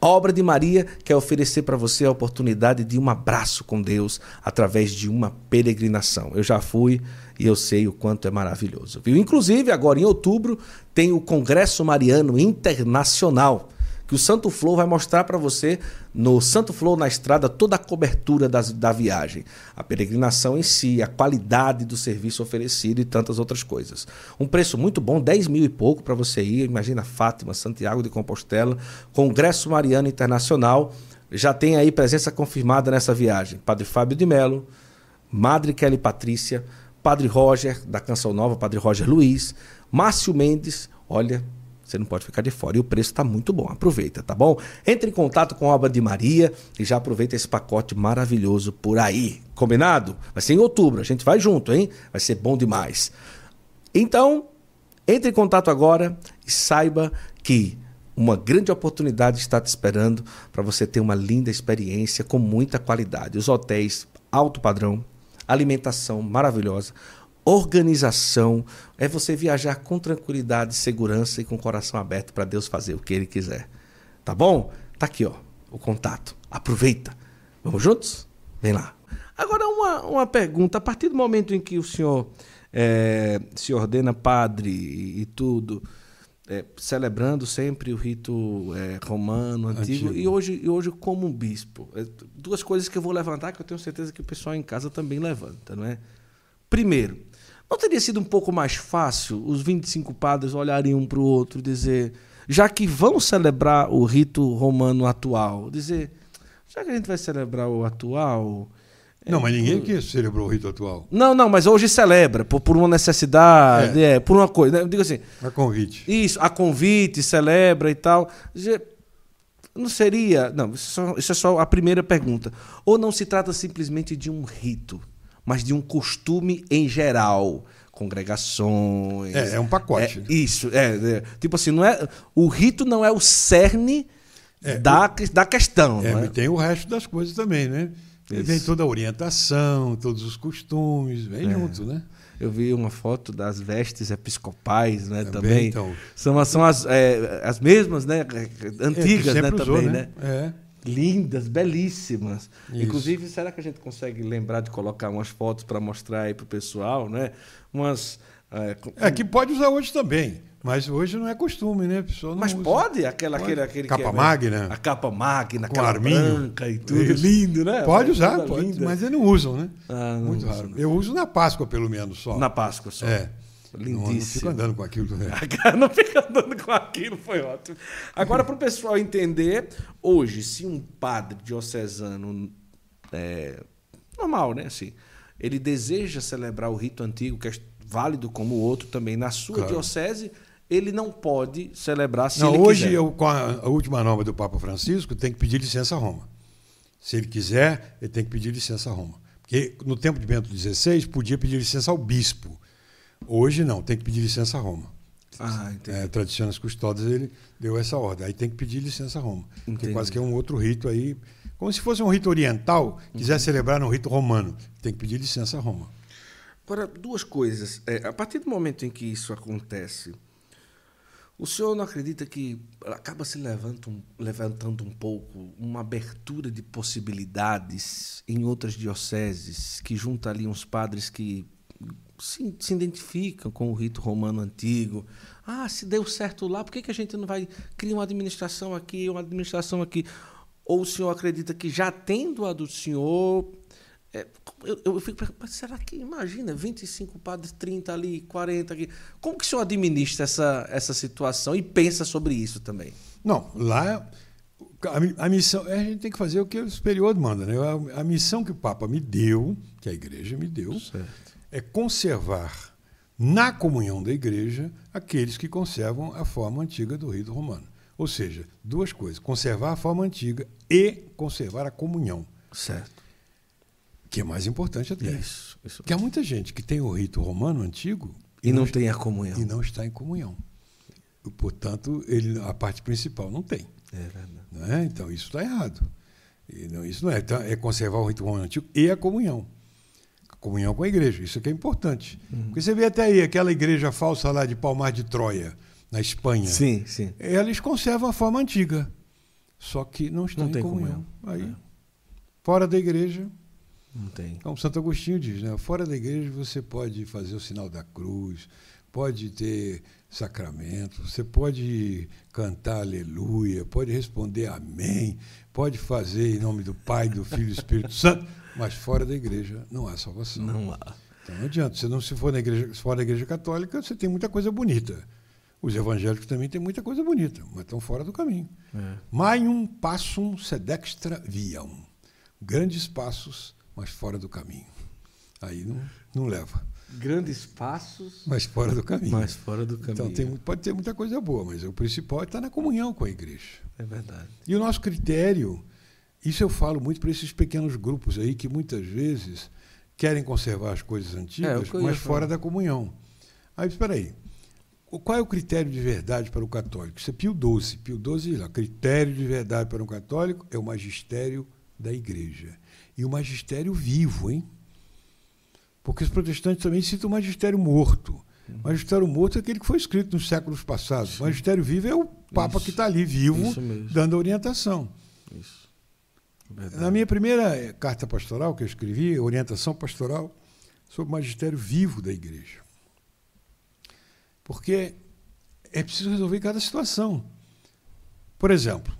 A obra de Maria quer oferecer para você a oportunidade de um abraço com Deus através de uma peregrinação. Eu já fui e eu sei o quanto é maravilhoso. Viu? Inclusive, agora em outubro, tem o Congresso Mariano Internacional que o Santo Flow vai mostrar para você no Santo Flow na estrada toda a cobertura das, da viagem, a peregrinação em si, a qualidade do serviço oferecido e tantas outras coisas. Um preço muito bom, 10 mil e pouco para você ir. Imagina Fátima, Santiago de Compostela, Congresso Mariano Internacional. Já tem aí presença confirmada nessa viagem. Padre Fábio de Melo, Madre Kelly Patrícia, Padre Roger, da Canção Nova, Padre Roger Luiz, Márcio Mendes, olha, você não pode ficar de fora. E o preço está muito bom. Aproveita, tá bom? Entre em contato com a Obra de Maria e já aproveita esse pacote maravilhoso por aí. Combinado? Vai ser em outubro. A gente vai junto, hein? Vai ser bom demais. Então, entre em contato agora e saiba que uma grande oportunidade está te esperando para você ter uma linda experiência com muita qualidade. Os hotéis alto padrão, alimentação maravilhosa, organização, é você viajar com tranquilidade, segurança e com o coração aberto para Deus fazer o que Ele quiser. Tá bom? Tá aqui, ó, o contato. Aproveita. Vamos juntos? Vem lá. Agora, uma, uma pergunta. A partir do momento em que o senhor é, se ordena padre e, e tudo, é, celebrando sempre o rito é, romano, antigo, antigo, E, hoje, e hoje como um bispo. É, duas coisas que eu vou levantar que eu tenho certeza que o pessoal em casa também levanta, não é? Primeiro, não teria sido um pouco mais fácil os 25 padres olharem um para o outro e dizer: já que vão celebrar o rito romano atual, dizer, já que a gente vai celebrar o atual. Não, mas ninguém aqui celebrou o rito atual. Não, não, mas hoje celebra, por, por uma necessidade, é. é. por uma coisa. Né? Digo assim. A convite. Isso, a convite, celebra e tal. Não seria. Não, isso é, só, isso é só a primeira pergunta. Ou não se trata simplesmente de um rito, mas de um costume em geral congregações. É, é um pacote. É, isso, é, é, Tipo assim, não é, o rito não é o cerne é, da, o, da questão. É, é? tem o resto das coisas também, né? Isso. Vem toda a orientação, todos os costumes, vem é. junto, né? Eu vi uma foto das vestes episcopais, né? Também. também. Então, são, são as, é, as mesmas, né? Antigas, né? Usou, também, né? né? É lindas, belíssimas. Isso. Inclusive, será que a gente consegue lembrar de colocar umas fotos para mostrar aí para o pessoal, né? Umas. É, é, que pode usar hoje também. Mas hoje não é costume, né? Mas usa. pode? Aquela, pode. Aquele, aquele capa é, magna. A capa magna, Com arminho. branca e tudo. Isso. Lindo, né? Pode usar, pode, mas eles não usam, né? Ah, não Muito raro. Eu uso na Páscoa, pelo menos, só. Na Páscoa só. É. Lindíssimo. Não, não fico andando com aquilo. Né? não fica andando com aquilo, foi ótimo. Agora, para o pessoal entender, hoje, se um padre diocesano é, normal, né? Assim, ele deseja celebrar o rito antigo, que é válido como o outro também, na sua claro. diocese, ele não pode celebrar se não, ele hoje, quiser. Eu, com a, a última norma do Papa Francisco, tem que pedir licença a Roma. Se ele quiser, ele tem que pedir licença a Roma. Porque no tempo de Bento XVI, podia pedir licença ao bispo. Hoje não, tem que pedir licença a Roma. Ah. É, Tradiciones Custódias, ele deu essa ordem. Aí tem que pedir licença a Roma. Entendi. Porque quase que é um outro rito aí. Como se fosse um rito oriental, quiser uhum. celebrar no rito romano. Tem que pedir licença a Roma. Agora, duas coisas. É, a partir do momento em que isso acontece, o senhor não acredita que acaba se levantando, levantando um pouco uma abertura de possibilidades em outras dioceses, que junta ali uns padres que se, se, identificam com o rito romano antigo. Ah, se deu certo lá, por que, que a gente não vai criar uma administração aqui, uma administração aqui? Ou o senhor acredita que já tendo a do senhor. É, eu, eu fico pensando, será que, imagina, 25 padres, 30 ali, 40 aqui. Como que o senhor administra essa, essa situação e pensa sobre isso também? Não, lá a, a, missão, a gente tem que fazer o que o superior manda. Né? A, a, missão que o Papa me deu, que a igreja me deu, certo é conservar na comunhão da igreja aqueles que conservam a forma antiga do rito romano. Ou seja, duas coisas: conservar a forma antiga e conservar a comunhão. Certo. Que é mais importante até. Isso. isso Porque há muita gente que tem o rito romano antigo e, e não, não tem a comunhão. E não está em comunhão. Portanto, ele, a parte principal não tem. É verdade. Não é? Então, isso está errado. E não, isso não é. Então, é conservar o rito romano antigo e a comunhão comunhão com a igreja. Isso que é importante. Uhum. Porque você vê até aí aquela igreja falsa lá de Palmar de Troia, na Espanha. Sim, sim. Eles conservam a forma antiga, só que não estão não em comunhão. comunhão. Aí, é. fora da igreja. Não tem. Como Santo Agostinho diz, né? fora da igreja você pode fazer o sinal da cruz, pode ter sacramento, você pode cantar aleluia, pode responder amém, pode fazer em nome do Pai, do Filho e do Espírito Santo. Mas fora da igreja não há salvação. Não há. Então não adianta. Se não se for na igreja, fora da igreja católica, você tem muita coisa bonita. Os evangélicos também têm muita coisa bonita, mas estão fora do caminho. É. Maium passum sedextra viam. Grandes passos, mas fora do caminho. Aí não, não leva. Grandes passos, mas fora do caminho. Mas fora do caminho. Então tem, pode ter muita coisa boa, mas o principal é estar na comunhão com a igreja. É verdade. E o nosso critério isso eu falo muito para esses pequenos grupos aí que muitas vezes querem conservar as coisas antigas, é, mas fora da comunhão. Aí, espera aí. Qual é o critério de verdade para o católico? Isso é Pio XII. Pio XII lá. Critério de verdade para um católico é o magistério da igreja. E o magistério vivo, hein? Porque os protestantes também citam o magistério morto. O magistério morto é aquele que foi escrito nos séculos passados. O magistério vivo é o Papa Isso. que está ali vivo, dando orientação. Isso. Verdade. Na minha primeira carta pastoral que eu escrevi, orientação pastoral sobre o magistério vivo da igreja. Porque é preciso resolver cada situação. Por exemplo,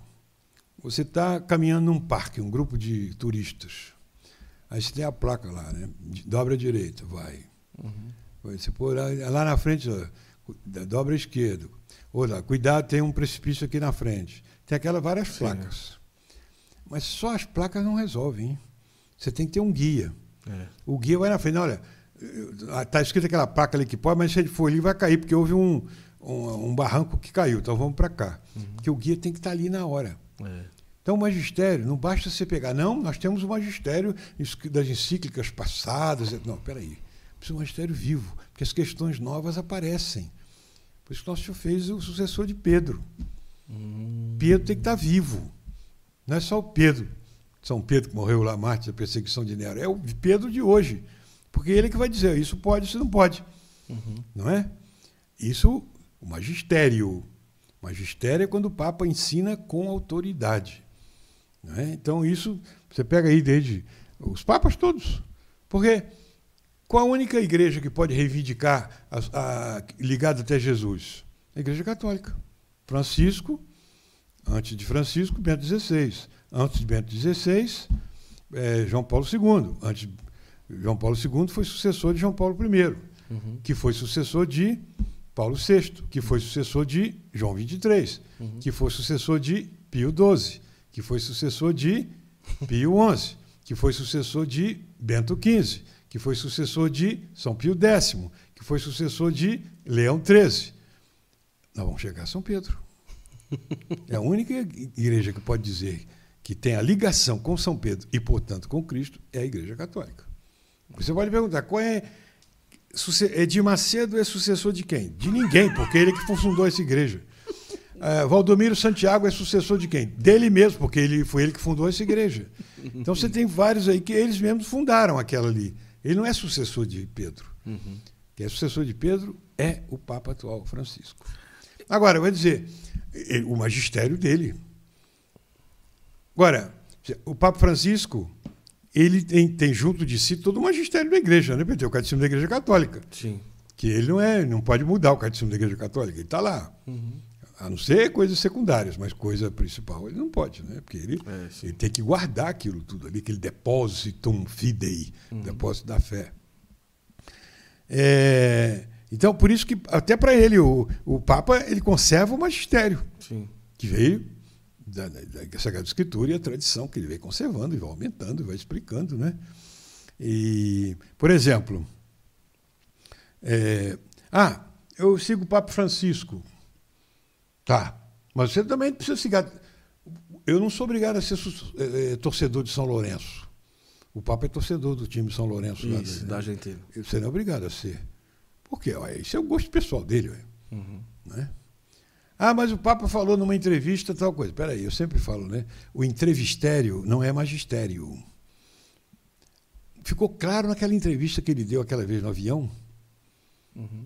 você está caminhando num parque, um grupo de turistas. Aí você tem a placa lá, né? Dobra à direita, vai. Uhum. Você pôr lá, lá na frente, dobra à esquerda. Ou lá, cuidado, tem um precipício aqui na frente. Tem aquelas várias Sim. placas. Mas só as placas não resolvem. Hein? Você tem que ter um guia. É. O guia vai na frente. Olha, está escrita aquela placa ali que pode, mas se ele for ali, vai cair, porque houve um, um, um barranco que caiu. Então vamos para cá. Porque o guia tem que estar ali na hora. É. Então, o magistério, não basta você pegar. Não, nós temos o magistério das encíclicas passadas. Não, peraí. Precisa de um magistério vivo, porque as questões novas aparecem. Por isso que nosso Senhor fez o sucessor de Pedro. Pedro tem que estar vivo. Não é só o Pedro, São Pedro que morreu lá, Marte, da perseguição de Nero. É o Pedro de hoje. Porque ele é que vai dizer, isso pode, isso não pode. Não é? Isso, o magistério. Magistério é quando o Papa ensina com autoridade. É? Então, isso, você pega aí desde os papas todos. Porque qual a única igreja que pode reivindicar, a, a, ligada até Jesus? A Igreja Católica. Francisco, antes de Francisco, Bento XVI. Antes de Bento XVI, é, João Paulo II. Antes, João Paulo II foi sucessor de João Paulo I, Uhum. que foi sucessor de Paulo VI, que foi sucessor de João XXIII, Uhum. que foi sucessor de Pio XII, que foi sucessor de Pio XI, que foi sucessor de Bento XV, que foi sucessor de São Pio X, que foi sucessor de Leão XIII. Nós vamos chegar a São Pedro. É a única igreja que pode dizer que tem a ligação com São Pedro e, portanto, com Cristo, é a Igreja Católica. Você pode perguntar, qual é. suce- Edir Macedo é sucessor de quem? De ninguém, porque ele que fundou essa igreja. Ah, Valdomiro Santiago é sucessor de quem? Dele mesmo, porque ele, foi ele que fundou essa igreja. Então você tem vários aí que eles mesmos fundaram aquela ali. Ele não é sucessor de Pedro. Uhum. Quem é sucessor de Pedro é o Papa atual, Francisco. Agora, eu vou dizer, o magistério dele. Agora, o Papa Francisco, ele tem, tem junto de si todo o magistério da igreja, né? Tem o catecismo da igreja católica, Sim. que ele não é, não pode mudar o catecismo da igreja católica, ele está lá. Uhum. A não ser coisas secundárias, mas coisa principal ele não pode, né? Porque ele, É, ele tem que guardar aquilo tudo ali, aquele depositum fidei, depósito da fé. É, então, por isso que, até para ele, o, o Papa ele conserva o magistério, Sim. que veio da, da, da Sagrada Escritura e a tradição que ele vem conservando e vai aumentando e vai explicando. Né? E, por exemplo, é, ah, eu sigo o Papa Francisco. Tá, mas você também precisa seguir. Eu não sou obrigado a ser eh, torcedor de São Lourenço. O Papa é torcedor do time São Lourenço. lá Isso, da- da Argentina. Você não é obrigado a ser. Por quê? Ué, Isso é o gosto pessoal dele. Uhum. né? Ah, mas o Papa falou numa entrevista tal coisa. Peraí, eu sempre falo, né? O entrevistério não é magistério. Ficou claro naquela entrevista que ele deu aquela vez no avião, Uhum.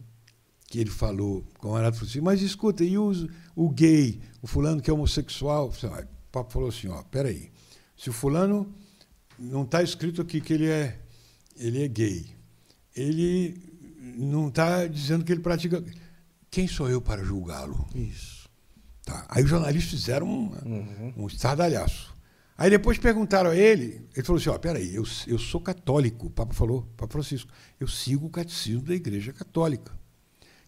Que ele falou, o camarada falou assim, mas escuta, e o, o gay, o fulano que é homossexual? O Papa falou assim, ó, peraí, se o fulano não está escrito aqui que ele é, ele é gay, ele não está dizendo que ele pratica. Quem sou eu para julgá-lo? Isso. Tá. Aí os jornalistas fizeram um, Uhum. um estardalhaço. Aí depois perguntaram a ele, ele falou assim, ó, peraí, eu, eu sou católico, o Papa falou, Papa Francisco, eu sigo o catecismo da Igreja Católica.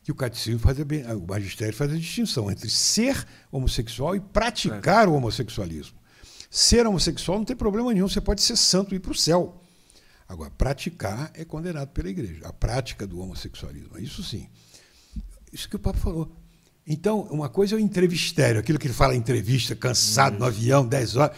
Que o catecismo faz a, o magistério faz a distinção entre ser homossexual e praticar o homossexualismo. Ser homossexual não tem problema nenhum, você pode ser santo e ir para o céu. Agora, praticar é condenado pela igreja. A prática do homossexualismo, isso sim. Isso que o Papa falou. Então, uma coisa é o entrevistério, aquilo que ele fala em entrevista, cansado no avião, 10 horas.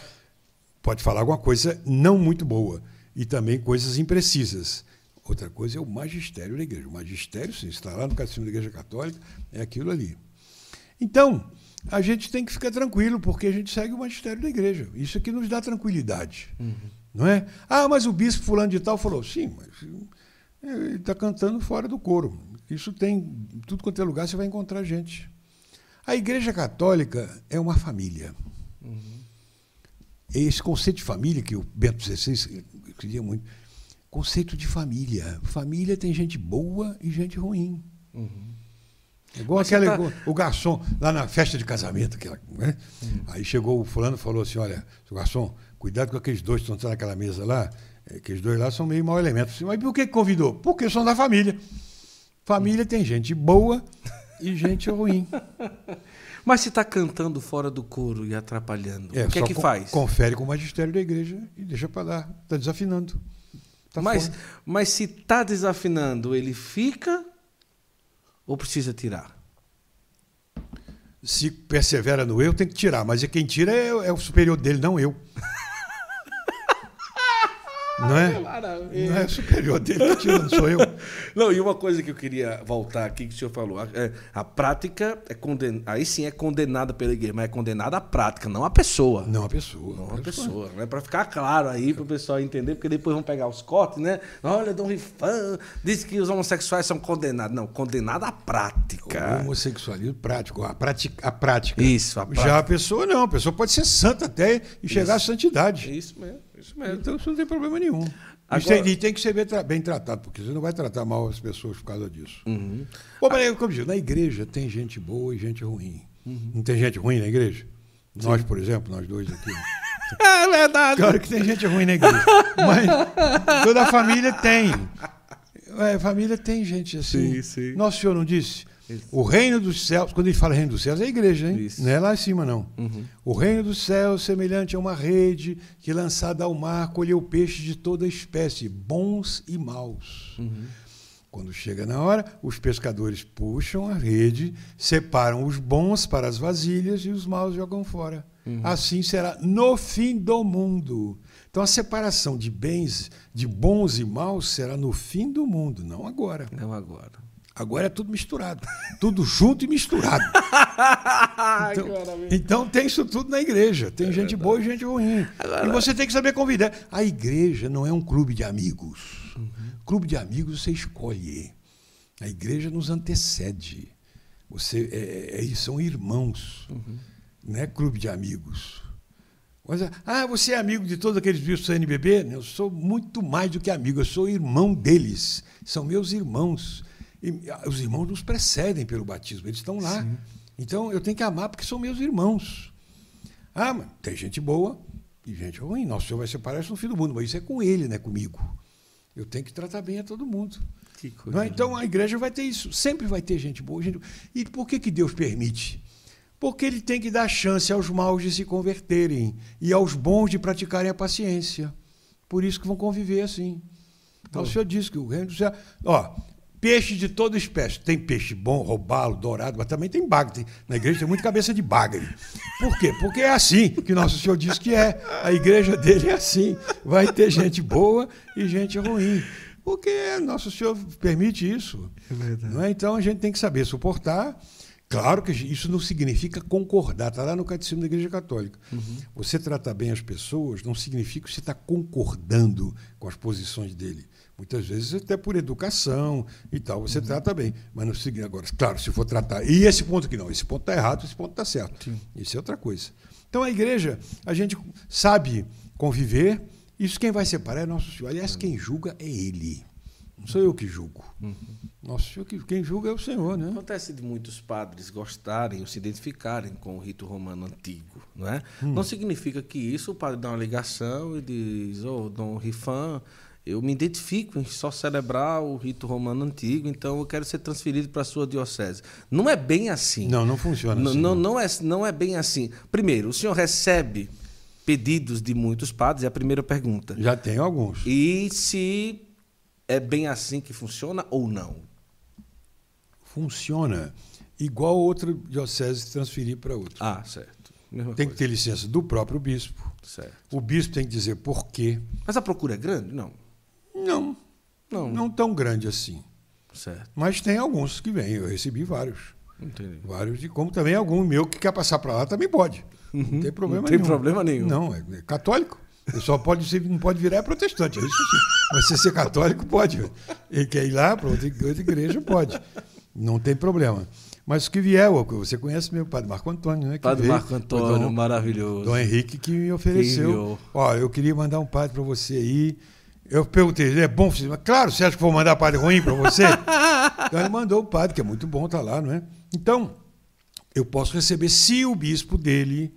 Pode falar alguma coisa não muito boa. E também coisas imprecisas. Outra coisa é o magistério da igreja. O magistério, sim, está lá no Catecismo da Igreja Católica, é aquilo ali. Então, a gente tem que ficar tranquilo, porque a gente segue o magistério da igreja. Isso é que nos dá tranquilidade. Não é? Ah, mas o bispo fulano de tal falou, sim, mas ele está cantando fora do coro. Isso tem, em tudo quanto é lugar você vai encontrar gente. A igreja católica é uma família. Esse conceito de família que o Bento XVI queria muito, conceito de família. Família tem gente boa e gente ruim. Uhum. É igual aquela, tá- igual o garçom lá na festa de casamento. Aquela, né? Aí chegou o fulano e falou assim: olha, garçom, cuidado com aqueles dois que estão naquela mesa lá. é, Aqueles dois lá são meio mau elemento. Mas por que convidou? Porque são da família. Família tem gente boa e gente ruim. Mas se está cantando fora do coro e atrapalhando, É, o que é que faz? Confere com o magistério da igreja e deixa para lá. Está desafinando. Tá mas, fora. mas se está desafinando, ele fica ou precisa tirar? Se persevera no eu, tem que tirar. Mas é quem tira é, é o superior dele, não eu. Não é? Não é o superior dele que tira, não sou eu. Não, e uma coisa que eu queria voltar aqui que o senhor falou, a, é, a prática é condenada, aí sim é condenada pela igreja, mas é condenada a prática, não a pessoa. Não a pessoa. Não a pessoa, né? Para ficar claro aí para o pessoal entender, porque depois vão pegar os cortes, né? Olha, Dom Rifan disse que os homossexuais são condenados. Não, condenada a O prática. homossexualismo prático, a prática. A prática. Isso, a prática. Já a pessoa não, a pessoa pode ser santa até e chegar à santidade. Isso mesmo, Então isso não tem problema nenhum. Agora- Isso tem- e tem que ser bem, tra- bem tratado, porque você não vai tratar mal as pessoas por causa disso. Uhum. Bom, mas é como eu digo, na igreja tem gente boa e gente ruim. Uhum. Não tem gente ruim na igreja? Nós, por exemplo, nós dois aqui. É verdade. Claro que tem gente ruim na igreja. Mas toda a família tem. É, família tem gente assim. Sim, sim. Nosso Senhor não disse? O reino dos céus, quando ele fala reino dos céus, é a igreja, hein? Isso. Não é lá em cima, não. Uhum. O reino dos céus, semelhante a uma rede que, lançada ao mar, colheu peixes de toda espécie, bons e maus. Uhum. Quando chega na hora, os pescadores puxam a rede, separam os bons para as vasilhas e os maus jogam fora. Assim será no fim do mundo. Então a separação de bens, de bons e maus, será no fim do mundo, não agora. Não agora. Agora é tudo misturado. Tudo junto e misturado. Então, então tem isso tudo na igreja. Tem gente boa e gente ruim. E você tem que saber convidar. A igreja não é um clube de amigos. Clube de amigos você escolhe. A igreja nos antecede. Você é, é- são irmãos. Não é clube de amigos. Mas, ah, você é amigo de todos aqueles bichos do CNBB? Eu sou muito mais do que amigo, eu sou irmão deles. São meus irmãos. E, ah, os irmãos nos precedem pelo batismo, eles estão lá. Então eu tenho que amar porque são meus irmãos. Ah, mas tem gente boa e gente ruim. Nosso Senhor vai separar isso no fim do mundo, mas isso é com ele, não é comigo. Eu tenho que tratar bem a todo mundo. Que coisa. Não é? Então a igreja vai ter isso. Sempre vai ter gente boa. Gente... E por que, que Deus permite? Porque ele tem que dar chance aos maus de se converterem e aos bons de praticarem a paciência. Por isso que vão conviver assim. Então, o Senhor disse que o reino do céu. Ó, peixe de toda espécie. Tem peixe bom, robalo, dourado, mas também tem bagre. Na igreja tem muita cabeça de bagre. Por quê? Porque é assim que nosso Senhor diz que é. A igreja dele é assim. Vai ter gente boa e gente ruim. Porque nosso Senhor permite isso. É verdade. É? Então a gente tem que saber suportar. Claro que isso não significa concordar, está lá no Catecismo da Igreja Católica. Você tratar bem as pessoas não significa que você está concordando com as posições dele. Muitas vezes, até por educação e tal, você trata bem. Mas não significa agora, claro, se for tratar. E esse ponto aqui não, esse ponto está errado, esse ponto está certo. Isso é outra coisa. Então a igreja, a gente sabe conviver, isso quem vai separar é nosso Senhor. Aliás, quem julga é Ele. Não sou eu que julgo. Nosso Senhor, que- quem julga é o Senhor, né? Acontece de muitos padres gostarem ou se identificarem com o rito romano antigo, não é? Hum. Não significa que isso o padre dá uma ligação e diz, ô, Dom Rifan, eu me identifico em só celebrar o rito romano antigo, então eu quero ser transferido para a sua diocese. Não é bem assim. Não, não funciona Não, assim. não, não é, não é bem assim. Primeiro, o senhor recebe pedidos de muitos padres, é a primeira pergunta. Já tem alguns. E se é bem assim que funciona ou não? Funciona igual outra diocese se transferir para outra. Ah, certo. Mesma tem que coisa. ter licença do próprio bispo. Certo. O bispo tem que dizer por quê. Mas a procura é grande? Não. Não, Não. não tão grande assim. Certo. Mas tem alguns que vêm. Eu recebi vários. Entendi. Vários de como também algum meu que quer passar para lá também pode. Não tem problema Uhum. Não tem nenhum. problema nenhum. Não, é, é católico. Ele só pode ser, não pode virar protestante, é isso sim. Mas se ser católico, pode. Ele quer ir lá para outra, outra igreja, pode. Não tem problema. Mas o que vier, você conhece meu padre Marco Antônio, né? que Padre veio, Marco Antônio, Dom- maravilhoso. Dom Henrique que me ofereceu. Ó, eu queria mandar um padre para você aí. Eu perguntei, é bom? Claro, você acha que vou mandar padre ruim para você? então ele mandou o padre, que é muito bom, tá lá, não é? Então, eu posso receber se o bispo dele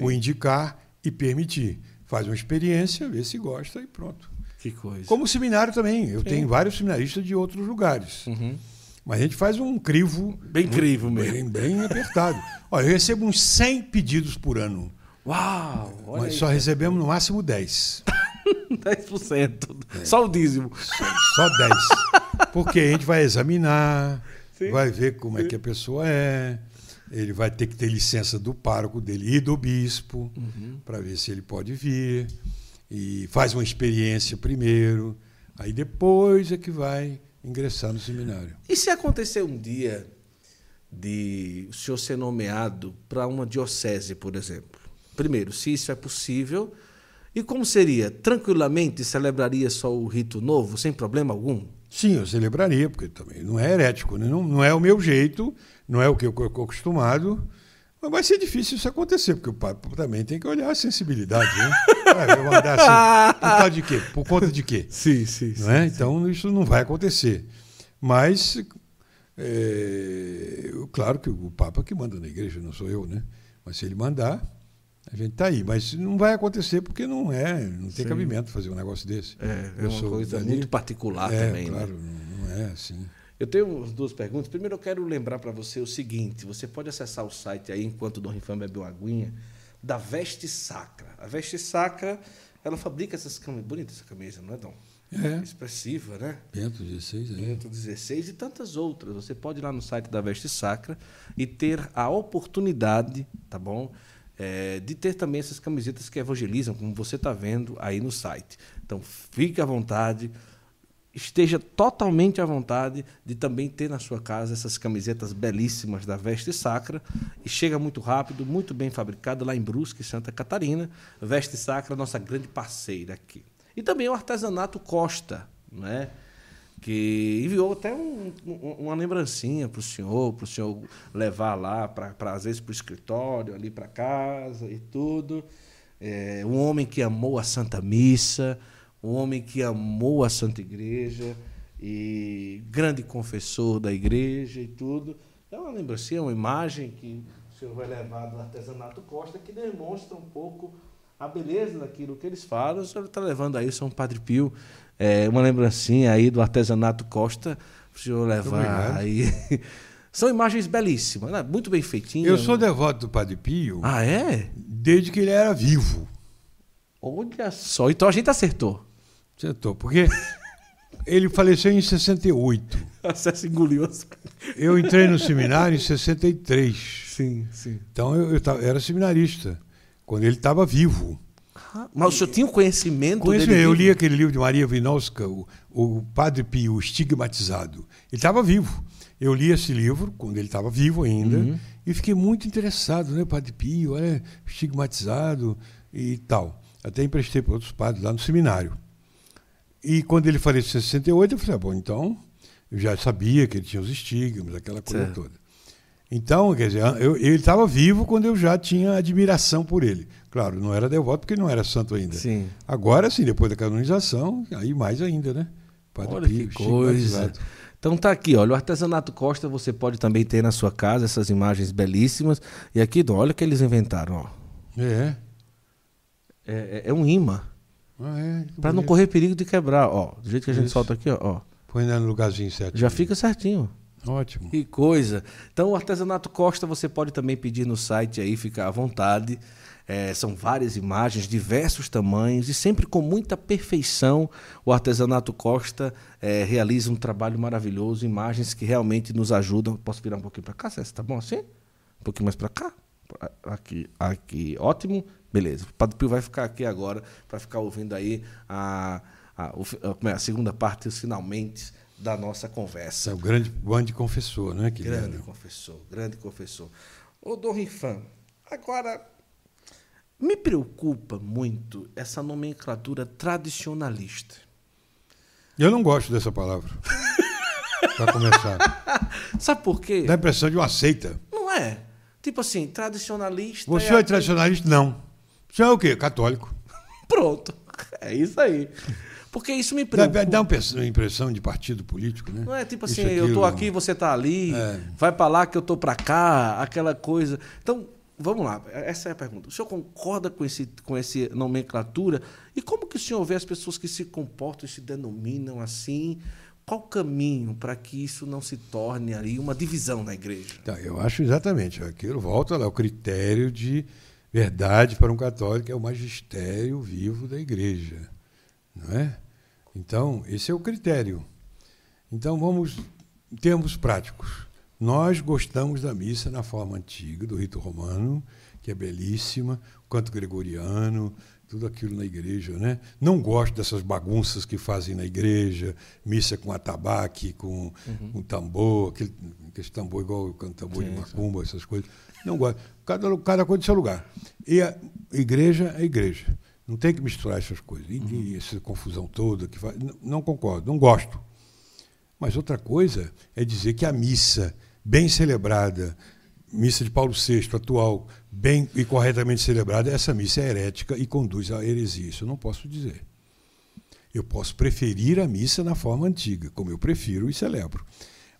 o indicar e permitir. Faz uma experiência, vê se gosta e pronto. Que coisa. Como o seminário também. Eu tenho vários seminaristas de outros lugares. Uhum. Mas a gente faz um crivo. Bem crivo mesmo. Bem, bem apertado. Olha, eu recebo uns 100 pedidos por ano. Uau! Mas só recebemos no máximo 10. 10%. É. Só o dízimo. Só, só 10. Porque a gente vai examinar, Sim. vai ver como é que a pessoa é. Ele vai ter que ter licença do pároco dele e do bispo uhum. para ver se ele pode vir. E faz uma experiência primeiro. Aí depois é que vai ingressar no seminário. E se acontecer um dia de o senhor ser nomeado para uma diocese, por exemplo? Primeiro, se isso é possível, e como seria? Tranquilamente celebraria só o rito novo, sem problema algum? Sim, eu celebraria, porque também não é herético, né? não, não é o meu jeito, não é o que eu estou acostumado. Mas vai ser difícil isso acontecer, porque o Papa também tem que olhar a sensibilidade, né? Vai mandar assim, por causa de quê? Por conta de quê? Sim, sim. Não é? Então isso não vai acontecer. Mas, é, claro que o Papa que manda na igreja, não sou eu, né? Mas se ele mandar, a gente está aí, mas não vai acontecer porque não é, não tem Sim. cabimento fazer um negócio desse. É, é uma coisa dali, muito particular é, também. Claro, né? não é assim. Eu tenho duas perguntas. Primeiro, eu quero lembrar para você o seguinte: você pode acessar o site aí, enquanto o Dom Rifan bebe uma aguinha, da Veste Sacra. A Veste Sacra, ela fabrica essas camisas. Bonita essa camisa, não é, Dom? É. Expressiva, né? Bento 16, é. Bento 16 e tantas outras. Você pode ir lá no site da Veste Sacra e ter a oportunidade, tá bom? É, de ter também essas camisetas que evangelizam, como você está vendo aí no site. Então, fique à vontade, esteja totalmente à vontade de também ter na sua casa essas camisetas belíssimas da Veste Sacra. E chega muito rápido, muito bem fabricado lá em Brusque, Santa Catarina. Veste Sacra, nossa grande parceira aqui. E também o artesanato Costa, não é? Que enviou até um, uma lembrancinha para o senhor, para o senhor levar lá, para às vezes para o escritório, ali para casa e tudo. É, um homem que amou a Santa Missa, um homem que amou a Santa Igreja e grande confessor da igreja e tudo. É uma lembrancinha, uma imagem que o senhor vai levar do artesanato Costa que demonstra um pouco a beleza daquilo que eles falam. O senhor está levando aí São Padre Pio é, uma lembrancinha aí do artesanato Costa, para o senhor levar aí. São imagens belíssimas, né? muito bem feitinhas. Eu sou devoto do Padre Pio. Ah, é? Desde que ele era vivo. Olha só, então a gente acertou. Acertou, porque ele faleceu em 68. Você engoliu as... Eu entrei no seminário em 63. Sim, sim. Então eu, eu, eu era seminarista, quando ele estava vivo. Mas o senhor tinha um conhecimento Conhecimento. Dele? Eu li aquele livro de Maria Vinowska, o, o Padre Pio Estigmatizado. Ele estava vivo. Eu li esse livro quando ele estava vivo ainda uhum. e fiquei muito interessado, né? Padre Pio, é estigmatizado e tal. Até emprestei para outros padres lá no seminário. E quando ele faleceu em 68, eu falei, ah, bom, então, eu já sabia que ele tinha os estigmas, aquela coisa certo. toda. Então, quer dizer, eu, ele estava vivo quando eu já tinha admiração por ele. Claro, não era devoto porque não era santo ainda. Sim. Agora, sim, depois da canonização, aí mais ainda, né? Padre olha Pio, que coisa. Então tá aqui, olha, o artesanato Costa você pode também ter na sua casa essas imagens belíssimas. E aqui, olha o que eles inventaram, ó. É. É, é, é um imã. Ah, é. Para não correr perigo de quebrar, ó. Do jeito que a gente Isso. solta aqui, ó. Põe no lugarzinho certo. Já fica certinho. Ótimo. Que coisa. Então, o artesanato Costa você pode também pedir no site aí, fica à vontade. É, são várias imagens, diversos tamanhos e sempre com muita perfeição. O artesanato Costa é, realiza um trabalho maravilhoso, imagens que realmente nos ajudam. Posso virar um pouquinho para cá, César? Tá bom assim? Um pouquinho mais para cá? Aqui, aqui, ótimo. Beleza. O Padre Pio vai ficar aqui agora para ficar ouvindo aí a, a, a, é, a segunda parte, os finalmente da nossa conversa. É o grande, grande confessor, não é, Grande confessor, grande confessor. Ô, Dom Rifan, agora me preocupa muito essa nomenclatura tradicionalista. Eu não gosto dessa palavra. para começar. Sabe por quê? Dá a impressão de uma seita. Não é. Tipo assim, tradicionalista. Você é, é tradicionalista? Não. Você é o quê? Católico. Pronto. É isso aí. Porque isso me preocupa. Dá, uma impressão de partido político, né? Não é tipo assim, eu estou aqui, você está ali, é. vai para lá que eu estou para cá, aquela coisa. Então, vamos lá, essa é a pergunta. O senhor concorda com esse com essa nomenclatura? E como que o senhor vê as pessoas que se comportam e se denominam assim? Qual o caminho para que isso não se torne ali uma divisão na igreja? Tá, eu acho exatamente. Aquilo volta lá, o critério de verdade para um católico é o magistério vivo da igreja. Não é? Então, esse é o critério. Então, vamos, em termos práticos. Nós gostamos da missa na forma antiga, do rito romano, que é belíssima, o canto gregoriano, tudo aquilo na igreja, né? Não gosto dessas bagunças que fazem na igreja, missa com atabaque, com, uhum. com tambor, aquele, aquele tambor igual o tambor sim, de macumba, essas coisas. Não gosto. Cada, cada coisa do seu lugar. E a igreja é igreja. Não tem que misturar essas coisas. E, uhum. e essa confusão toda que faz. Não, não concordo, não gosto. Mas outra coisa é dizer que a missa bem celebrada, missa de Paulo VI atual, bem e corretamente celebrada, essa missa é herética e conduz à heresia. Isso eu não posso dizer. Eu posso preferir a missa na forma antiga, como eu prefiro e celebro.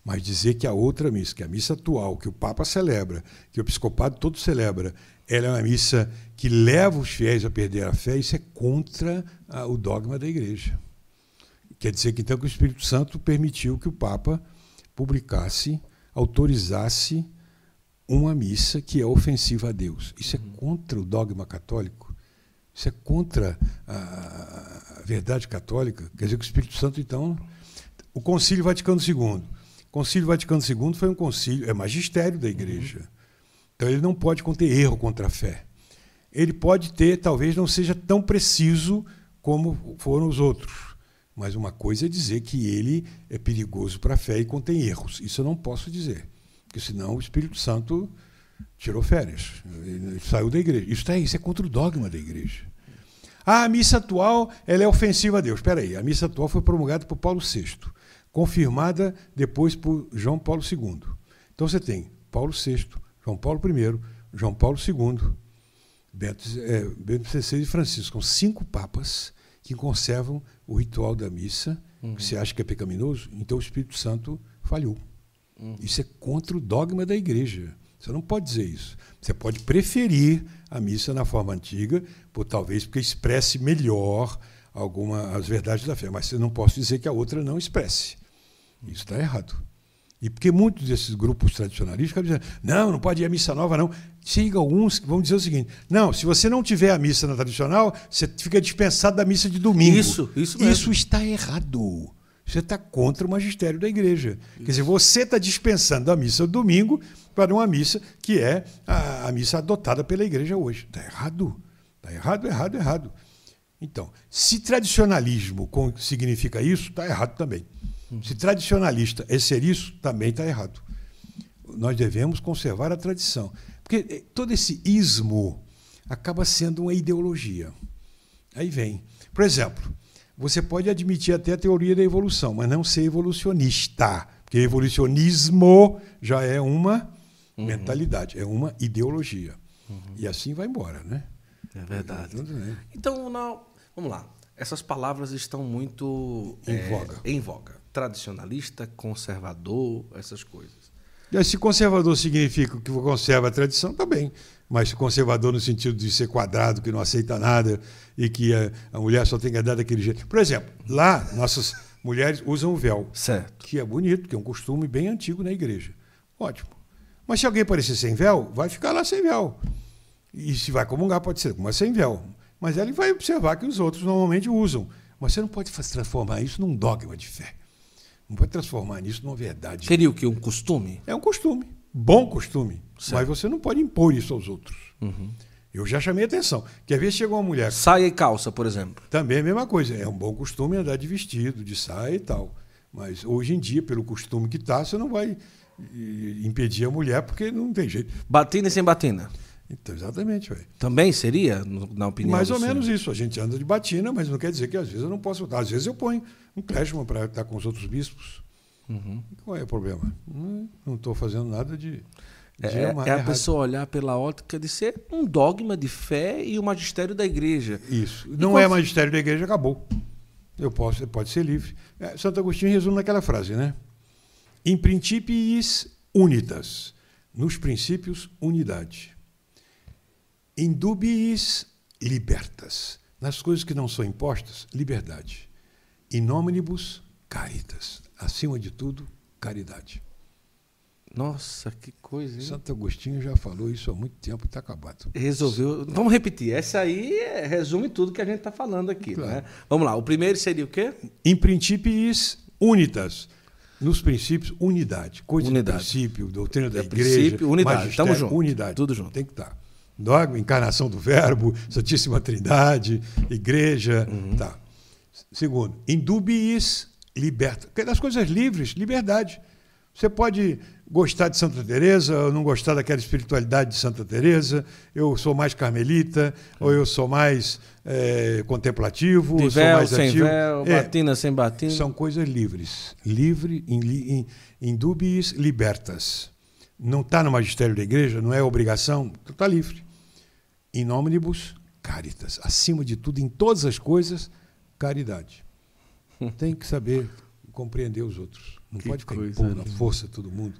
Mas dizer que a outra missa, que a missa atual, que o Papa celebra, que o episcopado todo celebra, ela é uma missa que leva os fiéis a perder a fé, isso é contra a, o dogma da igreja. Quer dizer que então que o Espírito Santo permitiu que o Papa publicasse, autorizasse uma missa que é ofensiva a Deus. Isso é contra o dogma católico. Isso é contra a verdade católica. Quer dizer que o Espírito Santo, então. O Concílio Vaticano II. O Concílio Vaticano II foi um concílio, é magistério da igreja. Então ele não pode conter erro contra a fé. Ele pode ter, talvez não seja tão preciso como foram os outros. Mas uma coisa é dizer que ele é perigoso para a fé e contém erros. Isso eu não posso dizer porque senão o Espírito Santo tirou férias, ele saiu da igreja. Isso é, isso é contra o dogma da igreja. Ah, a missa atual ela é ofensiva a Deus. Espera aí, a missa atual foi promulgada por Paulo VI, confirmada depois por João Paulo II. Então você tem Paulo VI, João Paulo I, João Paulo II, Bento, é, Bento XVI e Francisco. São cinco papas que conservam o ritual da missa, uhum. que você acha que é pecaminoso, então o Espírito Santo falhou. Uhum. Isso é contra o dogma da igreja. Você não pode dizer isso. Você pode preferir a missa na forma antiga, por talvez porque expresse melhor alguma as verdades da fé, mas você não pode dizer que a outra não expresse. Isso está errado. E porque muitos desses grupos tradicionalistas dizem, não, não pode ir à missa nova, não. Chega alguns que vão dizer o seguinte: não, se você não tiver a missa na tradicional, você fica dispensado da missa de domingo. Isso, isso mesmo. Isso está errado. Você está contra o magistério da igreja. Isso. Quer dizer, você está dispensando a missa do domingo para uma missa que é a, a missa adotada pela igreja hoje. Está errado. Está errado, errado, errado. Então, se tradicionalismo significa isso, está errado também. Se tradicionalista é ser isso, também está errado. Nós devemos conservar a tradição. Porque eh, todo esse ismo acaba sendo uma ideologia. Aí vem. Por exemplo, você pode admitir até a teoria da evolução, mas não ser evolucionista. Porque evolucionismo já é uma uhum. mentalidade, é uma ideologia. Uhum. E assim vai embora, né? É verdade. Então, não, vamos lá. Essas palavras estão muito em é, voga. Em voga. Tradicionalista, conservador, essas coisas. E se conservador significa que conserva a tradição, tá bem mas conservador no sentido de ser quadrado, que não aceita nada e que a, a mulher só tem que andar daquele jeito. Por exemplo, lá nossas mulheres usam o véu, certo. que é bonito, que é um costume bem antigo na igreja. Ótimo. Mas se alguém aparecer sem véu, vai ficar lá sem véu. E se vai comungar, pode ser, mas sem véu. Mas ele vai observar que os outros normalmente usam. Mas você não pode transformar isso num dogma de fé. Não pode transformar isso numa verdade. Seria o que? Um costume? É um costume. Bom costume. Certo. Mas você não pode impor isso aos outros. Uhum. Eu já chamei atenção. Quer ver se chegou uma mulher. Saia e calça, por exemplo. Também é a mesma coisa. É um bom costume andar de vestido, de saia e tal. Mas hoje em dia, pelo costume que está, você não vai impedir a mulher porque não tem jeito. Batina e sem batina. Então, exatamente. Também seria, na opinião Mais ou menos isso. A gente anda de batina, mas não quer dizer que às vezes eu não posso. Às vezes eu ponho um kleshman para estar com os outros bispos. Uhum. Qual é o problema? Não estou fazendo nada de. É, é, a pessoa olhar pela ótica de ser um dogma de fé e o magistério da igreja. Isso. Não qual... é magistério da igreja, acabou. Eu posso, pode ser livre. É, Santo Agostinho resume naquela frase, né? In principiis unitas. Nos princípios, unidade. In dubiis libertas. Nas coisas que não são impostas, liberdade. In omnibus caritas. acima de tudo, caridade. Nossa, que coisa, hein? Santo Agostinho já falou isso há muito tempo, está acabado. Resolveu. Vamos repetir. Essa aí é, resume tudo que a gente está falando aqui. Claro. Né? Vamos lá. O primeiro seria o quê? In principiis unitas. Nos princípios, unidade. Coisa unidade. de princípio, doutrina da é igreja. Princípio, unidade. Estamos juntos. Unidade. Tudo junto. Tem que estar. Dogma, encarnação do Verbo, Santíssima Trindade, igreja. Uhum. Tá. Segundo, indubiis liberta. Das coisas livres, liberdade. Você pode gostar de Santa Teresa ou não gostar daquela espiritualidade de Santa Teresa. Eu sou mais carmelita ou eu sou mais é, contemplativo. De véu, mais sem ativo. véu, é, batina sem batina. São coisas livres. Livre, in, in, dubiis libertas. Não está no magistério da igreja, não é obrigação, está livre. In omnibus caritas. Acima de tudo, em todas as coisas, caridade. Tem que saber compreender os outros. Não que pode ficar impondo na força todo mundo.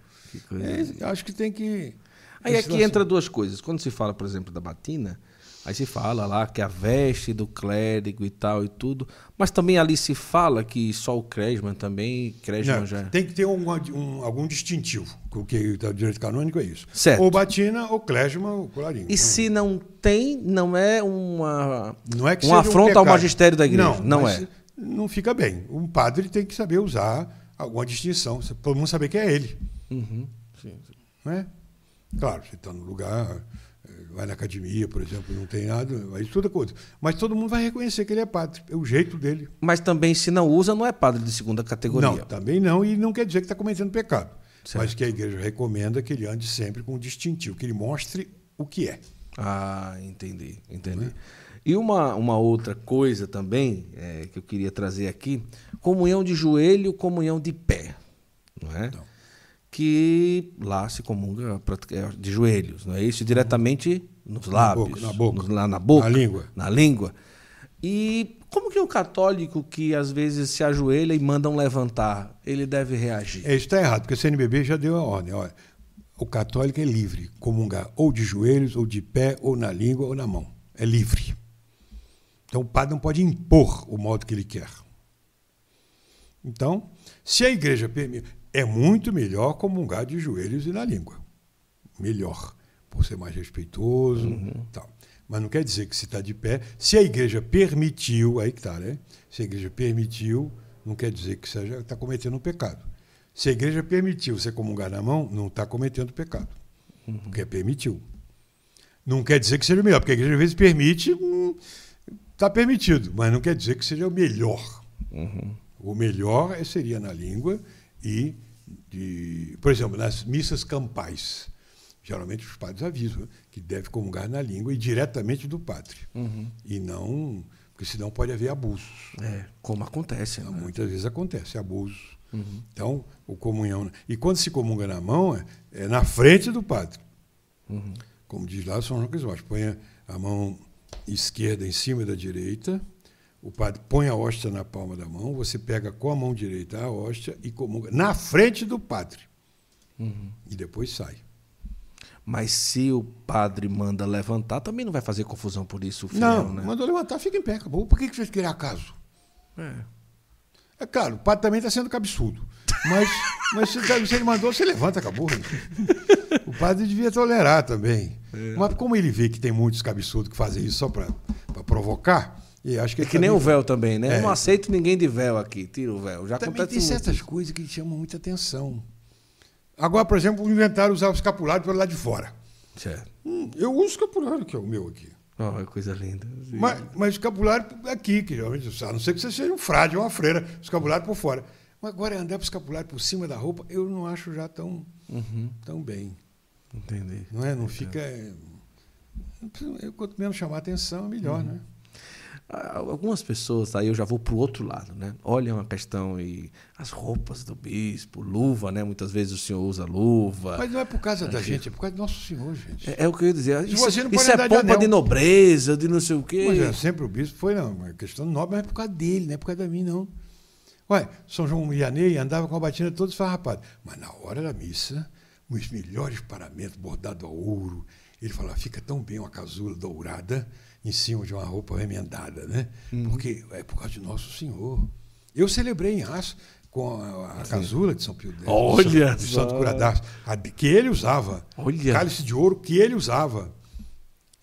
É, acho que tem que. Aí aqui entra duas coisas. Quando se fala, por exemplo, da batina, aí se fala lá que a veste do clérigo e tal e tudo, mas também ali se fala que só o Cresman também, Cresman Não, já... Tem que ter um, um, algum distintivo, o que o direito canônico é isso. Certo. Ou batina, ou Cresman, ou colarinho. E se não tem, não é uma, não é que uma afronta um ao magistério da igreja, não, não é. Não fica bem. Um padre tem que saber usar alguma distinção, todo mundo saber que é ele. Uhum. Sim, sim. Não é? Claro, você está no lugar, vai na academia, por exemplo, não tem nada, aí tudo é coisa. Mas todo mundo vai reconhecer que ele é padre, é o jeito dele. Mas também, se não usa, não é padre de segunda categoria. Não, também não, e não quer dizer que está cometendo pecado. Certo. Mas que a igreja recomenda que ele ande sempre com um distintivo, que ele mostre o que é. Ah, entendi, entendi. É? E uma, uma outra coisa também é, que eu queria trazer aqui, comunhão de joelho, comunhão de pé. Não é? Não que lá se comunga é, de joelhos, não é isso? Diretamente nos lábios, na boca, na boca, na boca, na língua. Na língua. E como que o católico que às vezes se ajoelha e mandam levantar, ele deve reagir? É, isso está errado, porque o CNBB já deu a ordem. Olha, o católico é livre, comungar ou de joelhos, ou de pé, ou na língua, ou na mão. É livre. Então o padre não pode impor o modo que ele quer. Então, se a igreja permite é muito melhor comungar de joelhos e na língua. Melhor, por ser mais respeitoso. Uhum. Tal. Mas não quer dizer que se está de pé. Se a igreja permitiu, aí que está, né? Se a igreja permitiu, não quer dizer que seja está cometendo um pecado. Se a igreja permitiu você comungar na mão, não está cometendo pecado. Uhum. Porque permitiu. Não quer dizer que seja melhor, porque a igreja às vezes permite, está hum, permitido, mas não quer dizer que seja o melhor. Uhum. O melhor seria na língua e de, por exemplo, nas missas campais, geralmente os padres avisam né, que deve comungar na língua e diretamente do padre. Uhum. E não, porque senão pode haver abusos. É, como acontece. Né? Muitas vezes acontece abusos. Uhum. Então, o comunhão. E quando se comunga na mão, é, é na frente do padre. Uhum. Como diz lá São João Crisóstomo, põe a mão esquerda em cima da direita o padre põe a hóstia na palma da mão, você pega com a mão direita a hóstia e comunga na frente do padre. Uhum. E depois sai. Mas se o padre manda levantar, também não vai fazer confusão por isso, o fiel, não, né? mandou levantar, fica em pé, acabou. Por que, que vocês querem acaso? É. É claro, o padre também está sendo cabeçudo. Mas, mas se, ele mandou, você levanta, acabou. O padre devia tolerar também. É. Mas como ele vê que tem muitos cabeçudos que fazem isso só para provocar, e acho que é que nem o véu também, né? É. Eu não aceito ninguém de véu aqui, tira o véu. Já também tem certas coisas que chamam muita atenção. Agora, por exemplo, inventaram usar o escapulário pelo lado de fora. Certo. Hum, eu uso o escapulário, que é o meu aqui. Oh, é coisa linda. Mas, mas o escapulário aqui, que realmente, a não ser que você seja um frade ou uma freira, o escapulário por fora. Mas agora andar com o escapulário por cima da roupa, eu não acho já tão, uhum. tão bem. Entendi. Não é? Não Entendi. fica. É, quanto menos chamar atenção, melhor, uhum. né? Algumas pessoas, aí eu já vou para o outro lado, né? Olham a questão e as roupas do bispo, luva, né? Muitas vezes o senhor usa luva. Mas não é por causa da gente, é por causa do nosso senhor, gente. É, é o que eu ia dizer. Isso, isso é pompa de, de, nobreza, de não sei o quê. Mas é, sempre o bispo foi, não, uma questão nobre, mas é por causa dele, não é por causa da mim, não. Ué, São João Ianei andava com a batina toda esfarrapada. Mas na hora da missa, os melhores paramentos bordados a ouro. Ele falava, fica tão bem uma casula dourada em cima de uma roupa remendada, né? Uhum. Porque é por causa de Nosso Senhor. Eu celebrei em Aço com a, a casula de São Pio X. Olha de Santo Curadaço, que ele usava. Olha. Cálice de ouro que ele usava.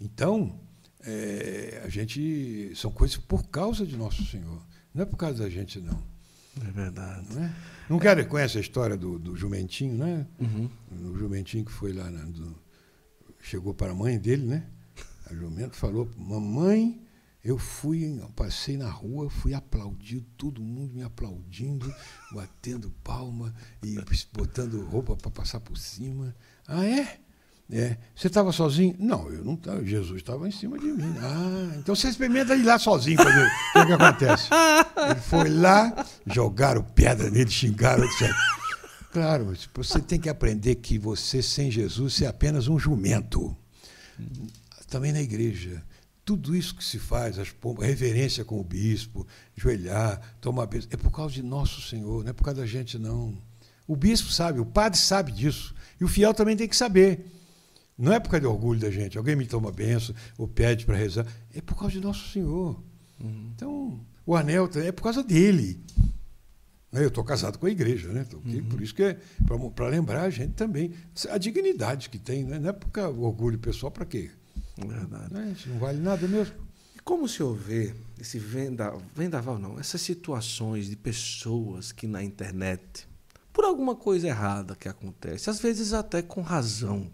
Então, é, a gente. São coisas por causa de Nosso Senhor. Não é por causa da gente, não. É verdade. Não, é? não quer, conhece a história do, do jumentinho, né? Uhum. O jumentinho que foi lá, na, do, chegou para a mãe dele, né? A jumento falou: Mamãe, eu fui, eu passei na rua, fui aplaudido, todo mundo me aplaudindo, batendo palma e botando roupa para passar por cima. Ah, é? É. Você estava sozinho? Não, eu não estava. Jesus estava em cima de mim. Ah, então você experimenta ir lá sozinho para ver o que, que, acontece. Ele foi lá, jogaram pedra nele, xingaram, etc. Claro, você tem que aprender que você, sem Jesus, é apenas um jumento. Também na igreja tudo isso que se faz, as pombas, reverência com o bispo, joelhar, tomar bênção, é por causa de nosso Senhor, não é por causa da gente, não. O bispo sabe, o padre sabe disso. E o fiel também tem que saber. Não é por causa de orgulho da gente. Alguém me toma benção ou pede para rezar. É por causa de nosso Senhor. Uhum. Então, o anel é por causa dele. Eu estou casado com a igreja, né? Uhum. Por isso que é para lembrar a gente também a dignidade que tem, né? não é por causa do orgulho pessoal, para quê? Verdade. Não, isso não vale nada mesmo. E como o senhor vê esse vendaval, vendaval não, essas situações de pessoas que na internet, por alguma coisa errada que acontece, às vezes até com razão,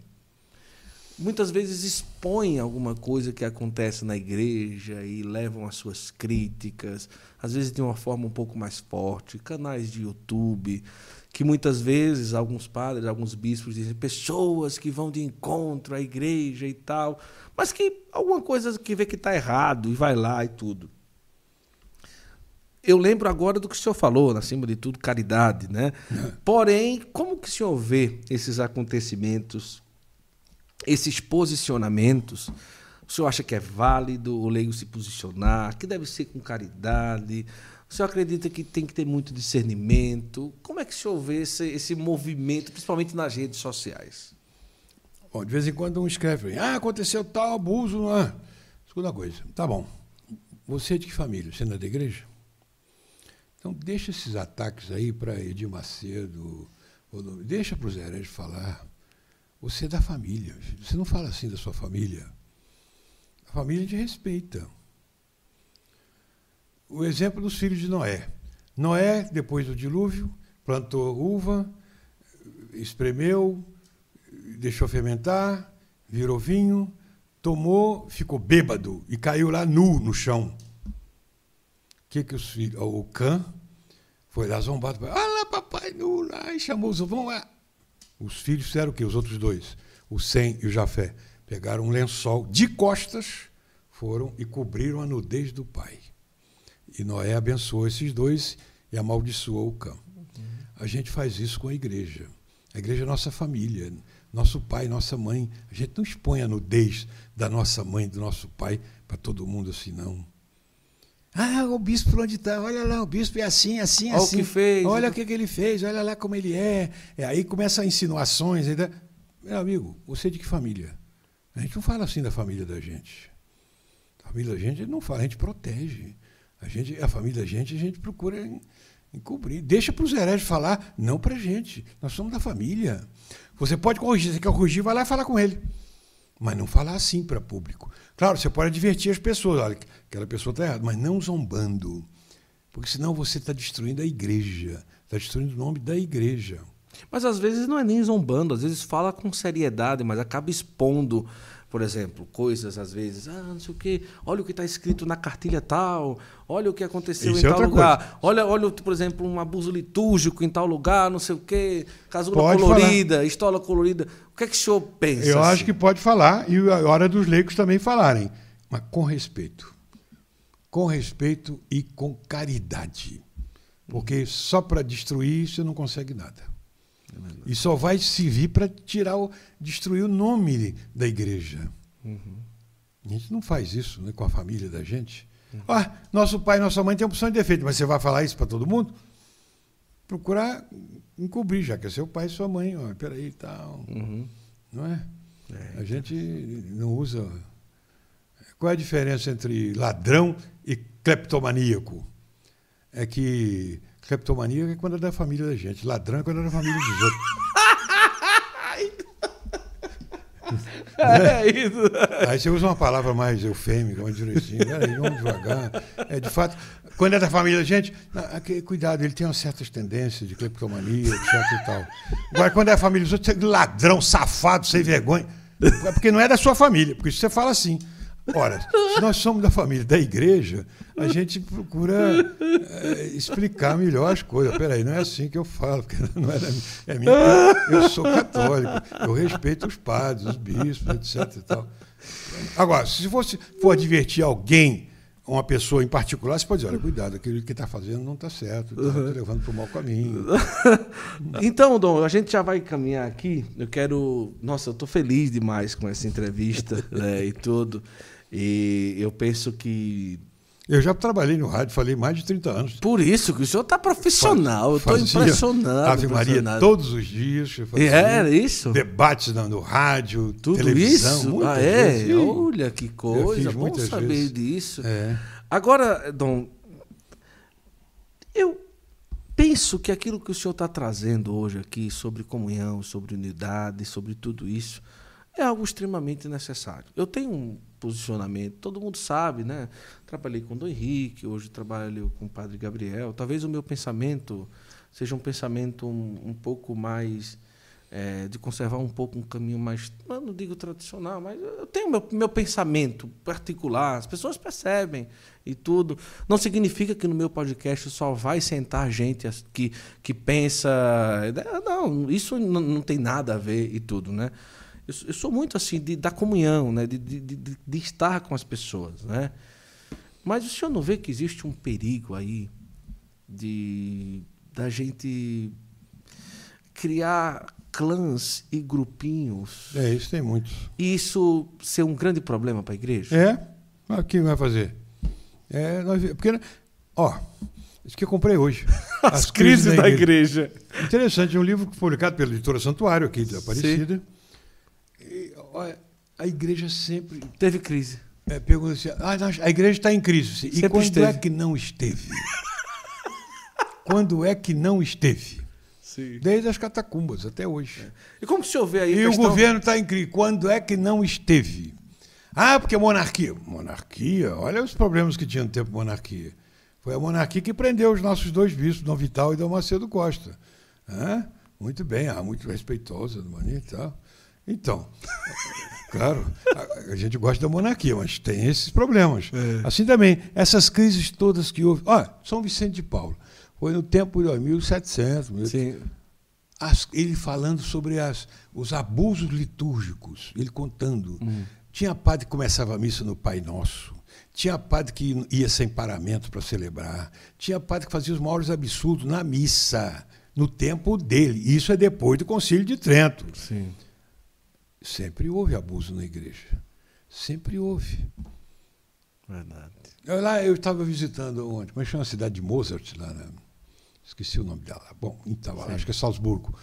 muitas vezes expõem alguma coisa que acontece na igreja e levam as suas críticas, às vezes de uma forma um pouco mais forte, canais de YouTube, que muitas vezes alguns padres, alguns bispos dizem pessoas que vão de encontro à igreja e tal, mas que alguma coisa que vê que está errado e vai lá e tudo. Eu lembro agora do que o senhor falou, acima de tudo, caridade, né? Porém, como que o senhor vê esses acontecimentos, esses posicionamentos? O senhor acha que é válido o leigo se posicionar, que deve ser com caridade? O senhor acredita que tem que ter muito discernimento? Como é que o senhor vê esse, esse movimento, principalmente nas redes sociais? Bom, de vez em quando um escreve, ah, aconteceu tal abuso. É? Segunda coisa, tá bom. Você é de que família? Você não é da igreja? Então deixa esses ataques aí para Edir Macedo, deixa para o Zé Heredes falar. Você é da família. Você não fala assim da sua família. A família te respeita. O exemplo dos filhos de Noé. Noé, depois do dilúvio, plantou uva, espremeu, deixou fermentar, virou vinho, tomou, ficou bêbado e caiu lá nu no chão. O que, que os filhos. O Cã foi lá zombado. Olha lá, papai nu lá, e chamou os. Vão lá. Os filhos fizeram o quê? Os outros dois, o Sem e o Jafé, pegaram um lençol de costas, foram e cobriram a nudez do pai. E Noé abençoou esses dois e amaldiçoou o Cã. A gente faz isso com a igreja. A igreja é nossa família nosso pai, nossa mãe. A gente não expõe a nudez da nossa mãe, do nosso pai, para todo mundo assim, não. Ah, o bispo onde está? Olha lá, o bispo é assim, assim, olha assim. O que fez. Olha o que, que ele fez, olha lá como ele é. é aí começam insinuações. Ainda. Meu amigo, você é de que família? A gente não fala assim da família da gente. A família da gente não fala, a gente protege. A, gente, a família da gente, a gente procura encobrir. Deixa para os hereges falar, não para a gente. Nós somos da família. Você pode corrigir, você quer corrigir, vai lá e fala com ele. Mas não falar assim para público. Claro, você pode advertir as pessoas, olha, aquela pessoa está errada, mas não zombando. Porque senão você está destruindo a igreja, está destruindo o nome da igreja. Mas às vezes não é nem zombando, às vezes fala com seriedade, mas acaba expondo por exemplo, coisas às vezes, ah, não sei o quê, olha o que está escrito na cartilha tal, olha o que aconteceu Isso em é tal lugar, coisa. olha, olha, por exemplo, um abuso litúrgico em tal lugar, não sei o quê, casula pode colorida, falar. estola colorida. O que é que o senhor pensa? Eu assim? acho que pode falar, e a hora dos leigos também falarem, mas com respeito. Com respeito e com caridade. Porque só para destruir você não consegue nada. E só vai servir para tirar o, destruir o nome da igreja. Uhum. A gente não faz isso né, com a família da gente. Uhum. Ah, nosso pai e nossa mãe têm opção de defeito, mas você vai falar isso para todo mundo? Procurar encobrir, já que é seu pai e sua mãe. Ó, peraí e tal. Uhum. Não é? é? A gente não usa. Qual é a diferença entre ladrão e cleptomaníaco? é que cleptomania é quando é da família da gente, ladrão é quando é da família dos outros. É isso. Aí você usa uma palavra mais eufêmica, mais direitinho. Peraí, vamos devagar. É, de fato, quando é da família da gente, aqui, cuidado, ele tem umas certas tendências de cleptomania, etc e tal. Agora, quando é da família dos outros, você é ladrão, safado, sem vergonha. É porque não é da sua família, porque isso você fala assim. Ora, se nós somos da família da igreja, a gente procura é, explicar melhor as coisas. Peraí, não é assim que eu falo, porque não é, minha, é minha, eu sou católico, eu respeito os padres, os bispos, etc. E tal. Agora, se fosse for advertir alguém uma pessoa em particular, você pode dizer, olha, cuidado, aquilo que está fazendo não está certo, está uhum. levando para o mau caminho. então, Dom, a gente já vai caminhar aqui. Eu quero. Nossa, eu estou feliz demais com essa entrevista né, e tudo. E eu penso que. Eu já trabalhei no rádio, falei mais de 30 anos. Por isso, que o senhor está profissional, eu estou impressionado. Ave Maria todos os dias. E era isso? Debates no, rádio, Tudo televisão. isso? Ah, é? Vezes. Olha que coisa, bom saber vezes. disso. É. Agora, Dom, eu penso que aquilo que o senhor está trazendo hoje aqui sobre comunhão, sobre unidade, sobre tudo isso, é algo extremamente necessário. Eu tenho um posicionamento, todo mundo sabe, né? Trabalhei com o Dom Henrique, hoje trabalho com o Padre Gabriel. Talvez o meu pensamento seja um pensamento um, um pouco mais é, de conservar um pouco um caminho mais, não digo tradicional, mas eu tenho meu, meu pensamento particular, as pessoas percebem e tudo. Não significa que no meu podcast só vai sentar gente que, que pensa. Não, isso não, não tem nada a ver e tudo, né? Eu, eu sou muito assim de, da comunhão, né? De, de, de, de estar com as pessoas, né? Mas o senhor não vê que existe um perigo aí de da gente criar clãs e grupinhos. É, isso tem muitos. E isso ser um grande problema para a igreja? É. Mas o que vai fazer? É, nós, porque, ó, isso que eu comprei hoje. As, As crises, crises, da, igreja. igreja. Interessante, é um livro publicado pela editora Santuário, aqui de Aparecida. Sim a igreja sempre. Teve crise. É, pergunta assim: ah, a igreja está em crise. E sempre quando esteve. é que não esteve? quando é que não esteve? Sim. Desde as catacumbas até hoje. É. E como o senhor vê aí? E questão... o governo está em crise. Quando é que não esteve? Ah, porque monarquia. Monarquia? Olha os problemas que tinha no tempo monarquia. Foi a monarquia que prendeu os nossos dois bispos, Dom Vital e Dom Macedo Costa. Ah, muito bem, ah, muito respeitosa, e tal. Então, claro, a, a, gente gosta da monarquia, mas tem esses problemas. É. Assim também, essas crises todas que houve. Olha, São Vicente de Paulo, foi no tempo de 1700. Sim. As, ele falando sobre as, os abusos litúrgicos, ele contando. Hum. Tinha padre que começava a missa no Pai Nosso. Tinha padre que ia sem paramento para celebrar. Tinha padre que fazia os maiores absurdos na missa, no tempo dele. Isso é depois do Concílio de Trento. Sim. Sempre houve abuso na igreja. Sempre houve. Verdade. Eu, lá eu estava visitando onde? Como é que chama a cidade de Mozart? Lá, né? Esqueci o nome dela. Bom, então, acho que é Salzburgo.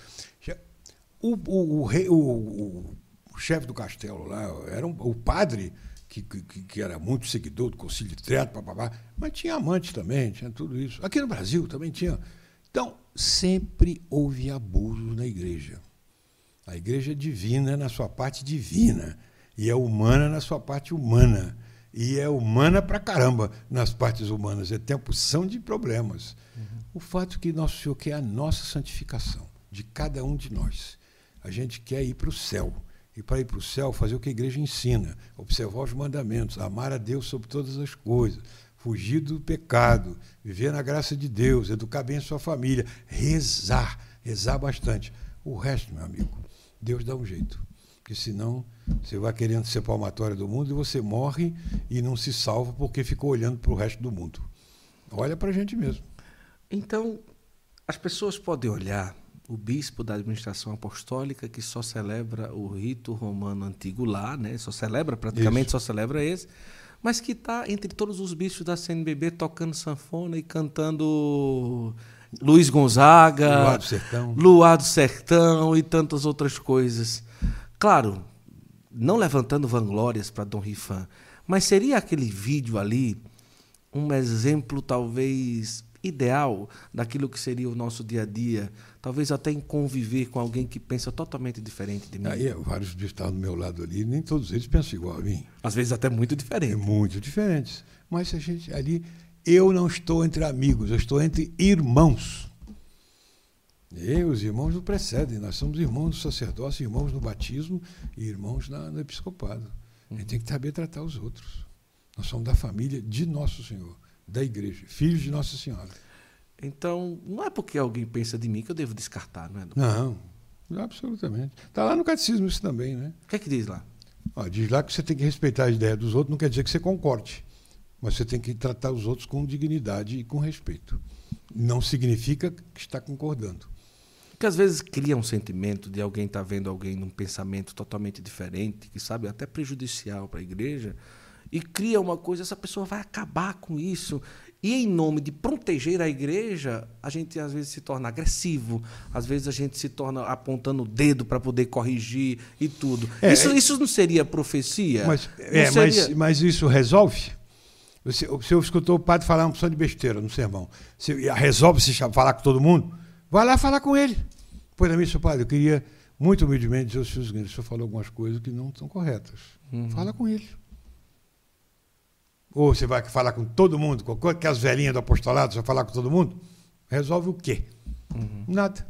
O, o, o, rei, o, o chefe do castelo lá era um, o padre, que, que, que, era muito seguidor do Concílio de Trento, papapá, mas tinha amante também, tinha tudo isso. Aqui no Brasil também tinha. Então, sempre houve abuso na igreja. A igreja é divina na sua parte divina e é humana na sua parte humana. E é humana pra caramba nas partes humanas. É tem a porção de problemas. Uhum. O fato é que Nosso Senhor quer a nossa santificação, de cada um de nós. A gente quer ir para o céu. E para ir para o céu, fazer o que a igreja ensina: observar os mandamentos, amar a Deus sobre todas as coisas, fugir do pecado, viver na graça de Deus, educar bem a sua família, rezar, rezar bastante. O resto, meu amigo, Deus dá um jeito. Porque senão você vai querendo ser palmatória do mundo e você morre e não se salva porque ficou olhando para o resto do mundo. Olha para a gente mesmo. Então, as pessoas podem olhar o bispo da administração apostólica que só celebra o rito romano antigo lá, né? Só celebra, praticamente Isso. só celebra esse, mas que está entre todos os bispos da CNBB tocando sanfona e cantando Luiz Gonzaga, Luar do Sertão. Luar do Sertão e tantas outras coisas. Claro, não levantando vanglórias para Dom Rifan, mas seria aquele vídeo ali um exemplo talvez ideal daquilo que seria o nosso dia a dia, talvez até em conviver com alguém que pensa totalmente diferente de mim. Aí, vários que estão do meu lado ali, nem todos eles pensam igual a mim. Às vezes até muito diferente. É muito diferentes. Mas a gente ali, eu não estou entre amigos, eu estou entre irmãos. E os irmãos não precedem, nós somos irmãos do sacerdócio, irmãos no batismo e irmãos na, no episcopado. A gente tem que saber tratar os outros. Nós somos da família de Nosso Senhor, da igreja, filhos de Nossa Senhora. Então, não é porque alguém pensa de mim que eu devo descartar, não é? Não, absolutamente. Está lá no catecismo isso também, né? O que é que diz lá? Ó, diz lá que você tem que respeitar a ideia dos outros, não quer dizer que você concorde, mas você tem que tratar os outros com dignidade e com respeito. Não significa que está concordando. Porque às vezes cria um sentimento de alguém estar tá vendo alguém num pensamento totalmente diferente, que sabe até prejudicial para a igreja, e cria uma coisa, essa pessoa vai acabar com isso. E em nome de proteger a igreja, a gente às vezes se torna agressivo, às vezes a gente se torna apontando o dedo para poder corrigir e tudo. É, isso, é, isso não seria profecia? Mas, é, seria... Mas, mas isso resolve? O senhor escutou o padre falar uma opção de besteira no sermão. Você resolve se falar com todo mundo? Vai lá falar com ele. Pois a mim, seu padre, eu queria muito humildemente dizer aos senhores o senhor falou algumas coisas que não são corretas. Uhum. Fala com ele. Ou você vai falar com todo mundo, com aquelas velhinhas do apostolado, você vai falar com todo mundo? Resolve o quê? Uhum. Nada.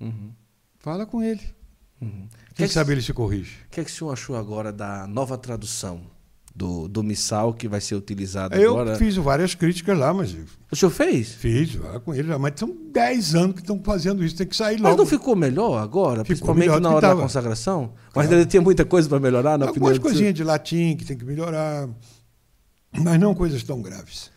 Uhum. Fala com ele. Uhum. Quem que sabe que, ele se corrige. O que, é que o senhor achou agora da nova tradução do, do missal que vai ser utilizado eu agora? Eu fiz várias críticas lá, mas. O senhor fez? Fiz, lá com ele, mas são 10 anos que estão fazendo isso, tem que sair logo. Mas não ficou melhor agora, ficou principalmente melhor na hora da consagração? Mas ainda tinha muita coisa para melhorar na Algumas coisinhas de latim que tem que melhorar mas não coisas tão graves.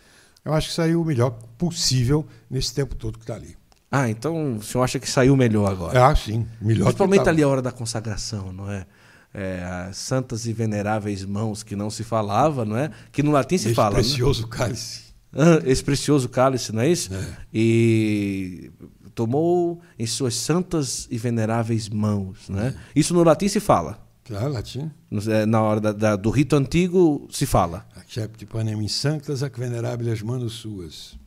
Eu acho que saiu o melhor possível nesse tempo todo que está ali. Ah, então o senhor acha que saiu melhor agora? Ah, sim, melhor. Principalmente ali a hora da consagração, não é? É santas e veneráveis mãos que não se falava, não é? Que no latim se esse fala. Esse né? precioso né? cálice. Esse precioso cálice, não é isso? É. E tomou em suas santas e veneráveis mãos, né? É. Isso no latim se fala. Claro, latim. É, na hora da, da, do rito antigo se fala. Accepti panem sanctas ac venerabiles manos suas.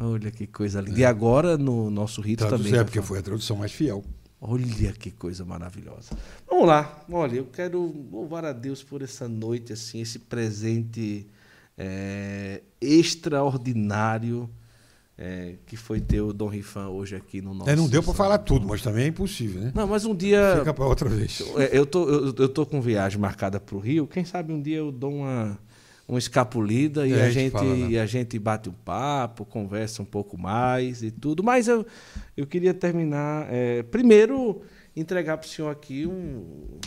Olha que coisa linda. É. E agora no nosso rito Traduz, também. É, porque foi a tradução mais fiel. Olha que coisa maravilhosa. Vamos lá. Olha, eu quero louvar a Deus por essa noite, assim, esse presente é, extraordinário é, que foi ter o Dom Rifan hoje aqui no nosso. É, não deu para falar tudo, mas também é impossível, né? Não, mas um dia. Fica para outra vez. Eu tô, eu, eu tô com viagem marcada para o Rio. Quem sabe um dia eu dou uma, uma escapulida e, é, a, gente, fala, né? e a gente bate um papo, conversa um pouco mais e tudo. Mas eu, eu queria terminar. É, primeiro, entregar para o senhor aqui um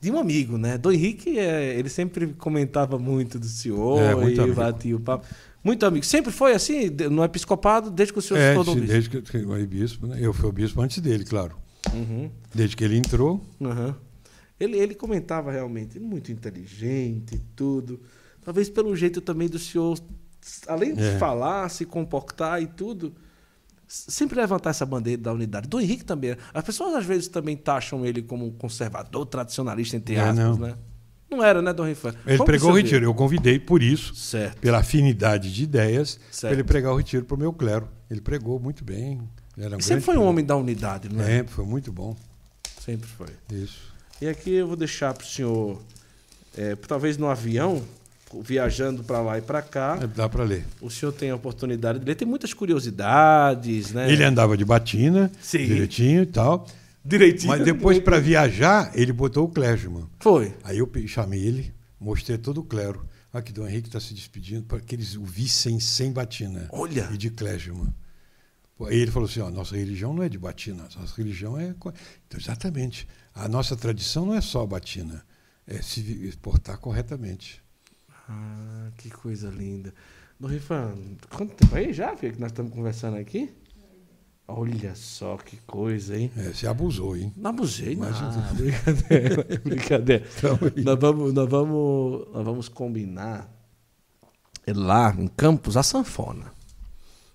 de um amigo, né? Do Henrique, é, ele sempre comentava muito do senhor é, e amigo. batia o papo. Muito amigo. Sempre foi assim, no episcopado, desde que o senhor é, se tornou bispo? Desde que eu fui bispo, né? Eu fui o bispo antes dele, claro. Uhum. Desde que ele entrou. Uhum. Ele, ele comentava realmente, muito inteligente e tudo. Talvez pelo jeito também do senhor, além de é. falar, se comportar e tudo, sempre levantar essa bandeira da unidade. Do Henrique também. As pessoas às vezes também taxam ele como um conservador, tradicionalista, entre é, aspas, né? Não era, né, Dom Rifan? Ele Como pregou o retiro. Eu convidei por isso, certo. pela afinidade de ideias, para ele pregar o retiro para o meu clero. Ele pregou muito bem. Um sempre foi um homem da unidade, não é? Sempre, foi muito bom. Sempre foi. Isso. E aqui eu vou deixar para o senhor, é, talvez no avião, viajando para lá e para cá. É, dá para ler. O senhor tem a oportunidade de ler. Tem muitas curiosidades, né? Ele andava de batina, Sim. direitinho e tal direitinho. Mas depois, para viajar, ele botou o clésima. Foi. Aí eu chamei ele, mostrei todo o clero. Aqui, Dom Henrique está se despedindo para que eles o vissem sem batina. Olha! E de clésima. Aí ele falou assim: ó, nossa religião não é de batina, nossa religião é. Então, exatamente. A nossa tradição não é só batina, é se portar corretamente. Ah, que coisa linda. Dom Rifan, quanto tempo aí já, filho, que nós estamos conversando aqui? Olha só que coisa, hein? É, você abusou, hein? Não abusei, Mas... não. brincadeira, brincadeira. Então, nós, vamos, nós, vamos, nós vamos combinar lá em Campos a sanfona.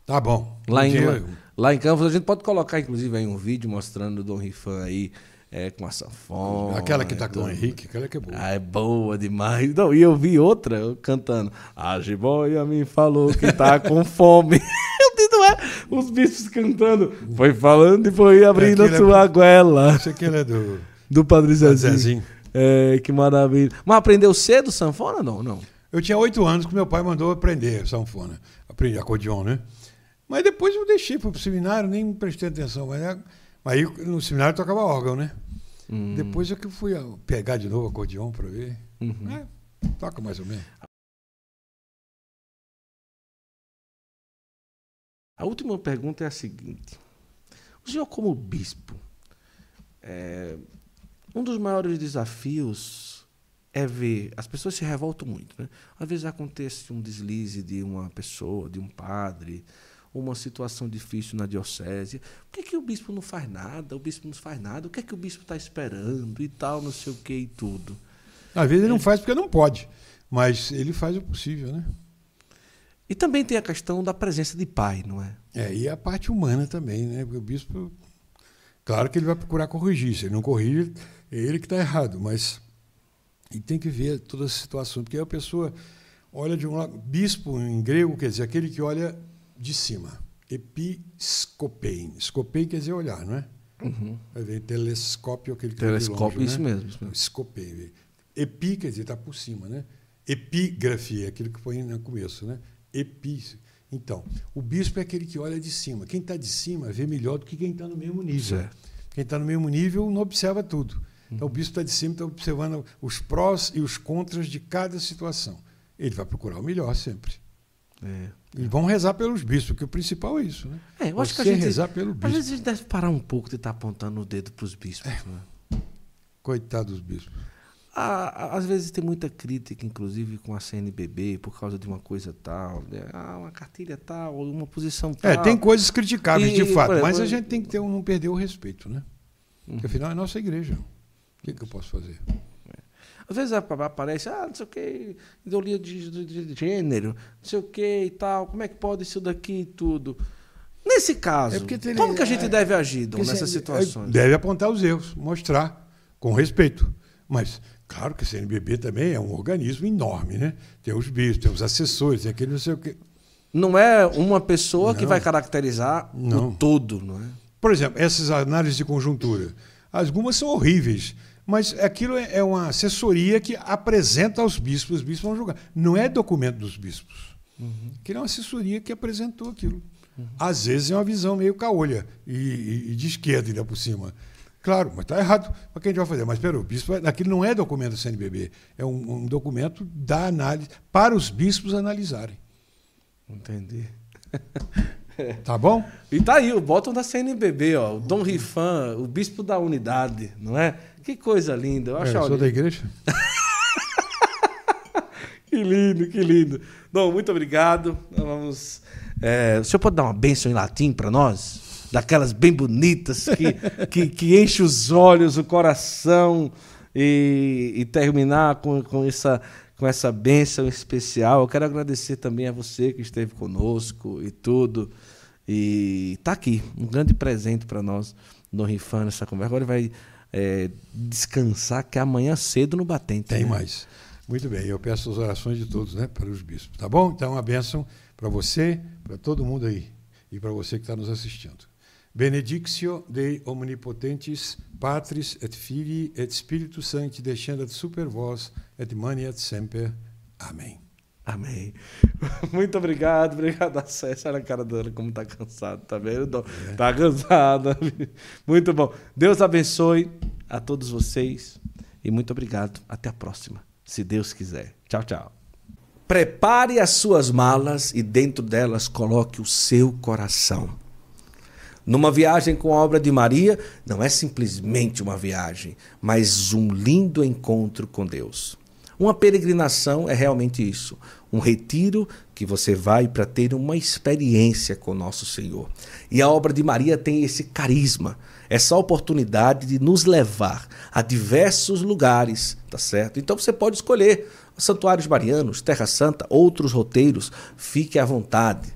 Tá bom. Lá, em, lá, lá, em Campos a gente pode colocar, inclusive, aí um vídeo mostrando o Dom Rifan aí é, com a sanfona. Aquela que tá é, com o Henrique, aquela que é boa. Ah, é boa demais. Não, e eu vi outra eu cantando. A jiboia me falou que tá com fome. é? Os bichos cantando. Foi falando e foi abrindo a é sua goela. Isso aqui é do Do Padre Zezinho. Zezinho. É, que maravilha. Mas aprendeu cedo sanfona? Não, não. Eu tinha oito anos que meu pai mandou aprender sanfona, aprender acordeon, né? Mas depois eu deixei para o seminário, nem prestei atenção. Mas, é- mas aí no seminário tocava órgão, né? Hum. Depois é que eu fui ah, pegar de novo acordeon para ver. Uhum. É, toca mais ou menos. A última pergunta é a seguinte: o senhor, como bispo, é, um dos maiores desafios é ver. As pessoas se revoltam muito, né? Às vezes acontece um deslize de uma pessoa, de um padre, uma situação difícil na diocese. Por que, que o bispo não faz nada? O bispo não faz nada. O que é que o bispo está esperando e tal, não sei o que e tudo. Às vezes ele É. não faz porque não pode, mas ele faz o possível, né? E também tem a questão da presença de pai, não é? É, e a parte humana também, né? Porque o bispo, claro que ele vai procurar corrigir. Se ele não corrige, é ele que está errado, mas e tem que ver toda a situação, porque a pessoa olha de um lado. Bispo em grego quer dizer aquele que olha de cima. Episcopein. Scopein quer dizer olhar, não é? Uhum. Aí vem telescópio, aquele que de Telescópio, longe, isso né? mesmo. Isso mesmo. Escopein. Epi quer dizer está por cima, né? Epigrafia, é aquilo que põe no começo, né? Epi. Então, o bispo é aquele que olha de cima. Quem está de cima vê melhor do que quem está no mesmo nível. Certo. Quem está no mesmo nível não observa tudo. Então, o bispo está de cima, está observando os prós e os contras de cada situação. Ele vai procurar o melhor sempre. É. E vão rezar pelos bispos, porque o principal é isso, né? É, eu acho que a Você gente. rezar pelo Às bispo. vezes a gente deve parar um pouco de estar apontando o dedo para os bispos. né? Coitado dos bispos. Às vezes tem muita crítica, inclusive com a CNBB, por causa de uma coisa tal, né? ah, uma cartilha tal, uma posição tal. É, tem coisas criticáveis, E, de fato, exemplo, mas a gente tem que ter, um- não perder o respeito, né? Uhum. Porque afinal é nossa igreja. O que, que eu posso fazer? Às vezes apa- aparece, ah, não sei o que, ideologia de, de- de gênero, não sei o que e tal, como é que pode isso daqui e tudo. Nesse caso, É tem- como que a gente é- deve agir, Dom, nessas se- situações? Deve apontar os erros, mostrar com respeito. Mas, claro que a CNBB também é um organismo enorme, né? Tem os bispos, tem os assessores, tem aquele não sei o quê. Não é uma pessoa que Não. vai caracterizar Não. o todo, não é? Por exemplo, essas análises de conjuntura. Algumas são horríveis, mas aquilo é é uma assessoria que apresenta aos bispos, os bispos vão julgar. Não é documento dos bispos. Aquilo é uma assessoria que apresentou aquilo. Às vezes é uma visão meio caolha e, e- e de esquerda ainda por cima. Claro, mas está errado. Mas que a gente vai fazer? Mas espera, o bispo, aquilo não é documento do CNBB, é um, um documento da análise para os bispos analisarem. Entendi. Tá bom? E tá aí, o bottom da CNBB, ó, o Dom Rifan, o bispo da unidade, não é? Que coisa linda. Eu É, eu sou da igreja. Que lindo, que lindo. Dom, muito obrigado. Nós Vamos, é, o senhor pode dar uma bênção em latim para nós? Daquelas bem bonitas que, que, que enche os olhos, o coração e, e terminar com, com, essa, com essa bênção especial. Eu quero agradecer também a você que esteve conosco e tudo. E tá aqui, um grande presente para nós, Dom Rifan, nessa conversa. Agora ele vai é, descansar, que é amanhã cedo no Batente. Tem né? mais. Muito bem, eu peço as orações de todos, né, para os bispos, tá bom? Então, uma bênção para você, para todo mundo aí, e para você que está nos assistindo. Benedictio Dei Omnipotentes, Patris et Filii et Spiritus Sancti, descendat super vos, et maniat semper. Amém. Amém. Muito obrigado, obrigado a César. Olha a cara dela como tá cansado, tá vendo? Tá cansada. Muito bom. Deus abençoe a todos vocês e muito obrigado. Até a próxima, se Deus quiser. Tchau, tchau. Prepare as suas malas e dentro delas coloque o seu coração. Numa viagem com a obra de Maria, não é simplesmente uma viagem, mas um lindo encontro com Deus. Uma peregrinação é realmente isso, um retiro que você vai para ter uma experiência com nosso Senhor. E a obra de Maria tem esse carisma, essa oportunidade de nos levar a diversos lugares, tá certo? Então você pode escolher santuários marianos, Terra Santa, outros roteiros, fique à vontade.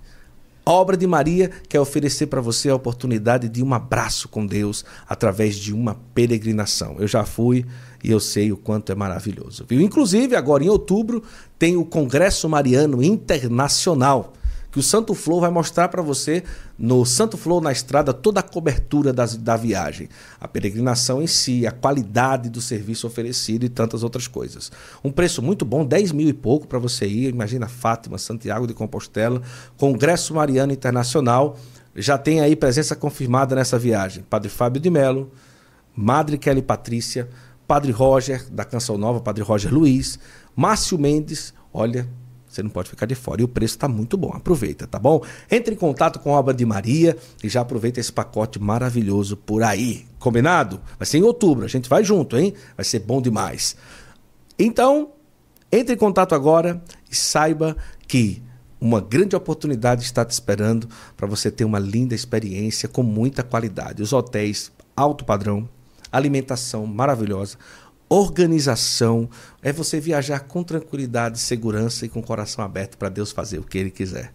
A obra de Maria quer oferecer para você a oportunidade de um abraço com Deus através de uma peregrinação. Eu já fui e eu sei o quanto é maravilhoso. Viu? Inclusive, agora em outubro, tem o Congresso Mariano Internacional que o Santo Flow vai mostrar para você no Santo Flow na estrada toda a cobertura das, da viagem, a peregrinação em si, a qualidade do serviço oferecido e tantas outras coisas. Um preço muito bom, 10 mil e pouco para você ir. Imagina Fátima, Santiago de Compostela, Congresso Mariano Internacional. Já tem aí presença confirmada nessa viagem. Padre Fábio de Melo, Madre Kelly Patrícia, Padre Roger, da Canção Nova, Padre Roger Luiz, Márcio Mendes, olha, você não pode ficar de fora. E o preço está muito bom. Aproveita, tá bom? Entre em contato com a obra de Maria e já aproveita esse pacote maravilhoso por aí. Combinado? Vai ser em outubro. A gente vai junto, hein? Vai ser bom demais. Então, entre em contato agora e saiba que uma grande oportunidade está te esperando para você ter uma linda experiência com muita qualidade. Os hotéis alto padrão, alimentação maravilhosa, organização, é você viajar com tranquilidade, segurança e com o coração aberto para Deus fazer o que Ele quiser.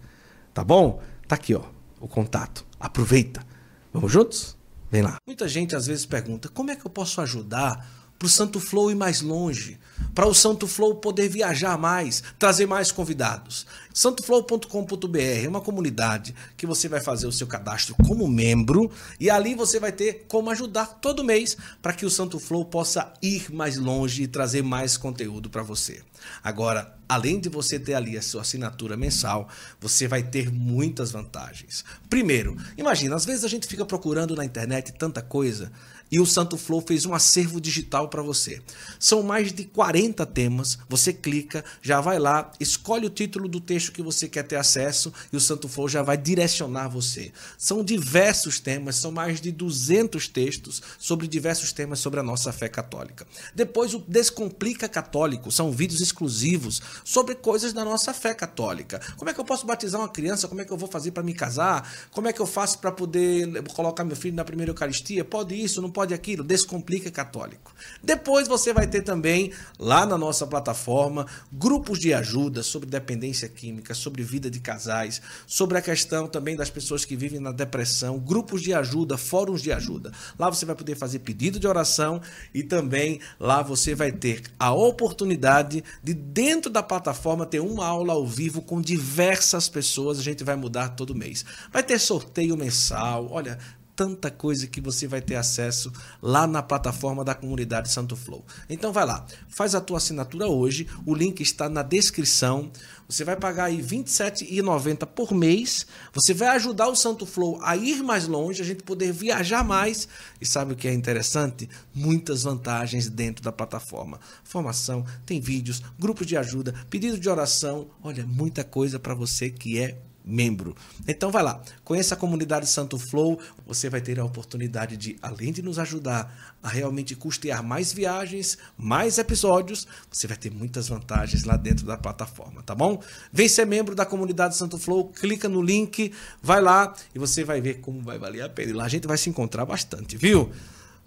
Tá bom? Tá aqui, ó, o contato. Aproveita. Vamos juntos? Vem lá. Muita gente às vezes pergunta: como é que eu posso ajudar para o Santo Flow ir mais longe? Para o Santo Flow poder viajar mais, trazer mais convidados. Santoflow.com.br é uma comunidade que você vai fazer o seu cadastro como membro e ali você vai ter como ajudar todo mês para que o Santo Flow possa ir mais longe e trazer mais conteúdo para você. Agora, além de você ter ali a sua assinatura mensal, você vai ter muitas vantagens. Primeiro, imagina, às vezes a gente fica procurando na internet tanta coisa e o Santo Flow fez um acervo digital para você. São mais de 40 temas, você clica, já vai lá, escolhe o título do texto que você quer ter acesso e o Santo Flow já vai direcionar você. São diversos temas, são mais de 200 textos sobre diversos temas sobre a nossa fé católica. Depois o Descomplica Católico, são vídeos exclusivos sobre coisas da nossa fé católica. Como é que eu posso batizar uma criança? Como é que eu vou fazer para me casar? Como é que eu faço para poder colocar meu filho na primeira Eucaristia? Pode isso, não pode aquilo, Descomplica Católico. Depois você vai ter também, lá na nossa plataforma, grupos de ajuda sobre dependência química, sobre vida de casais, sobre a questão também das pessoas que vivem na depressão, grupos de ajuda, fóruns de ajuda. Lá você vai poder fazer pedido de oração e também lá você vai ter a oportunidade de, dentro da plataforma, ter uma aula ao vivo com diversas pessoas. A gente vai mudar todo mês. Vai ter sorteio mensal. Olha, tanta coisa que você vai ter acesso lá na plataforma da comunidade Santo Flow. Então vai lá, faz a tua assinatura hoje, o link está na descrição. Você vai pagar aí R$ 27,90 por mês. Você vai ajudar o Santo Flow a ir mais longe, a gente poder viajar mais. E sabe o que é interessante? Muitas vantagens dentro da plataforma. Formação, tem vídeos, grupos de ajuda, pedido de oração. Olha, muita coisa para você que é membro. Então vai lá, conheça a comunidade Santo Flow, você vai ter a oportunidade de, além de nos ajudar a realmente custear mais viagens, mais episódios, você vai ter muitas vantagens lá dentro da plataforma, tá bom? Vem ser membro da comunidade Santo Flow, clica no link, vai lá e você vai ver como vai valer a pena. E lá a gente vai se encontrar bastante, viu?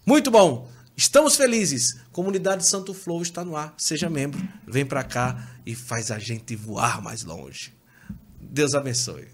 Muito bom! Estamos felizes. Comunidade Santo Flow está no ar. Seja membro, vem para cá e faz a gente voar mais longe. Deus abençoe.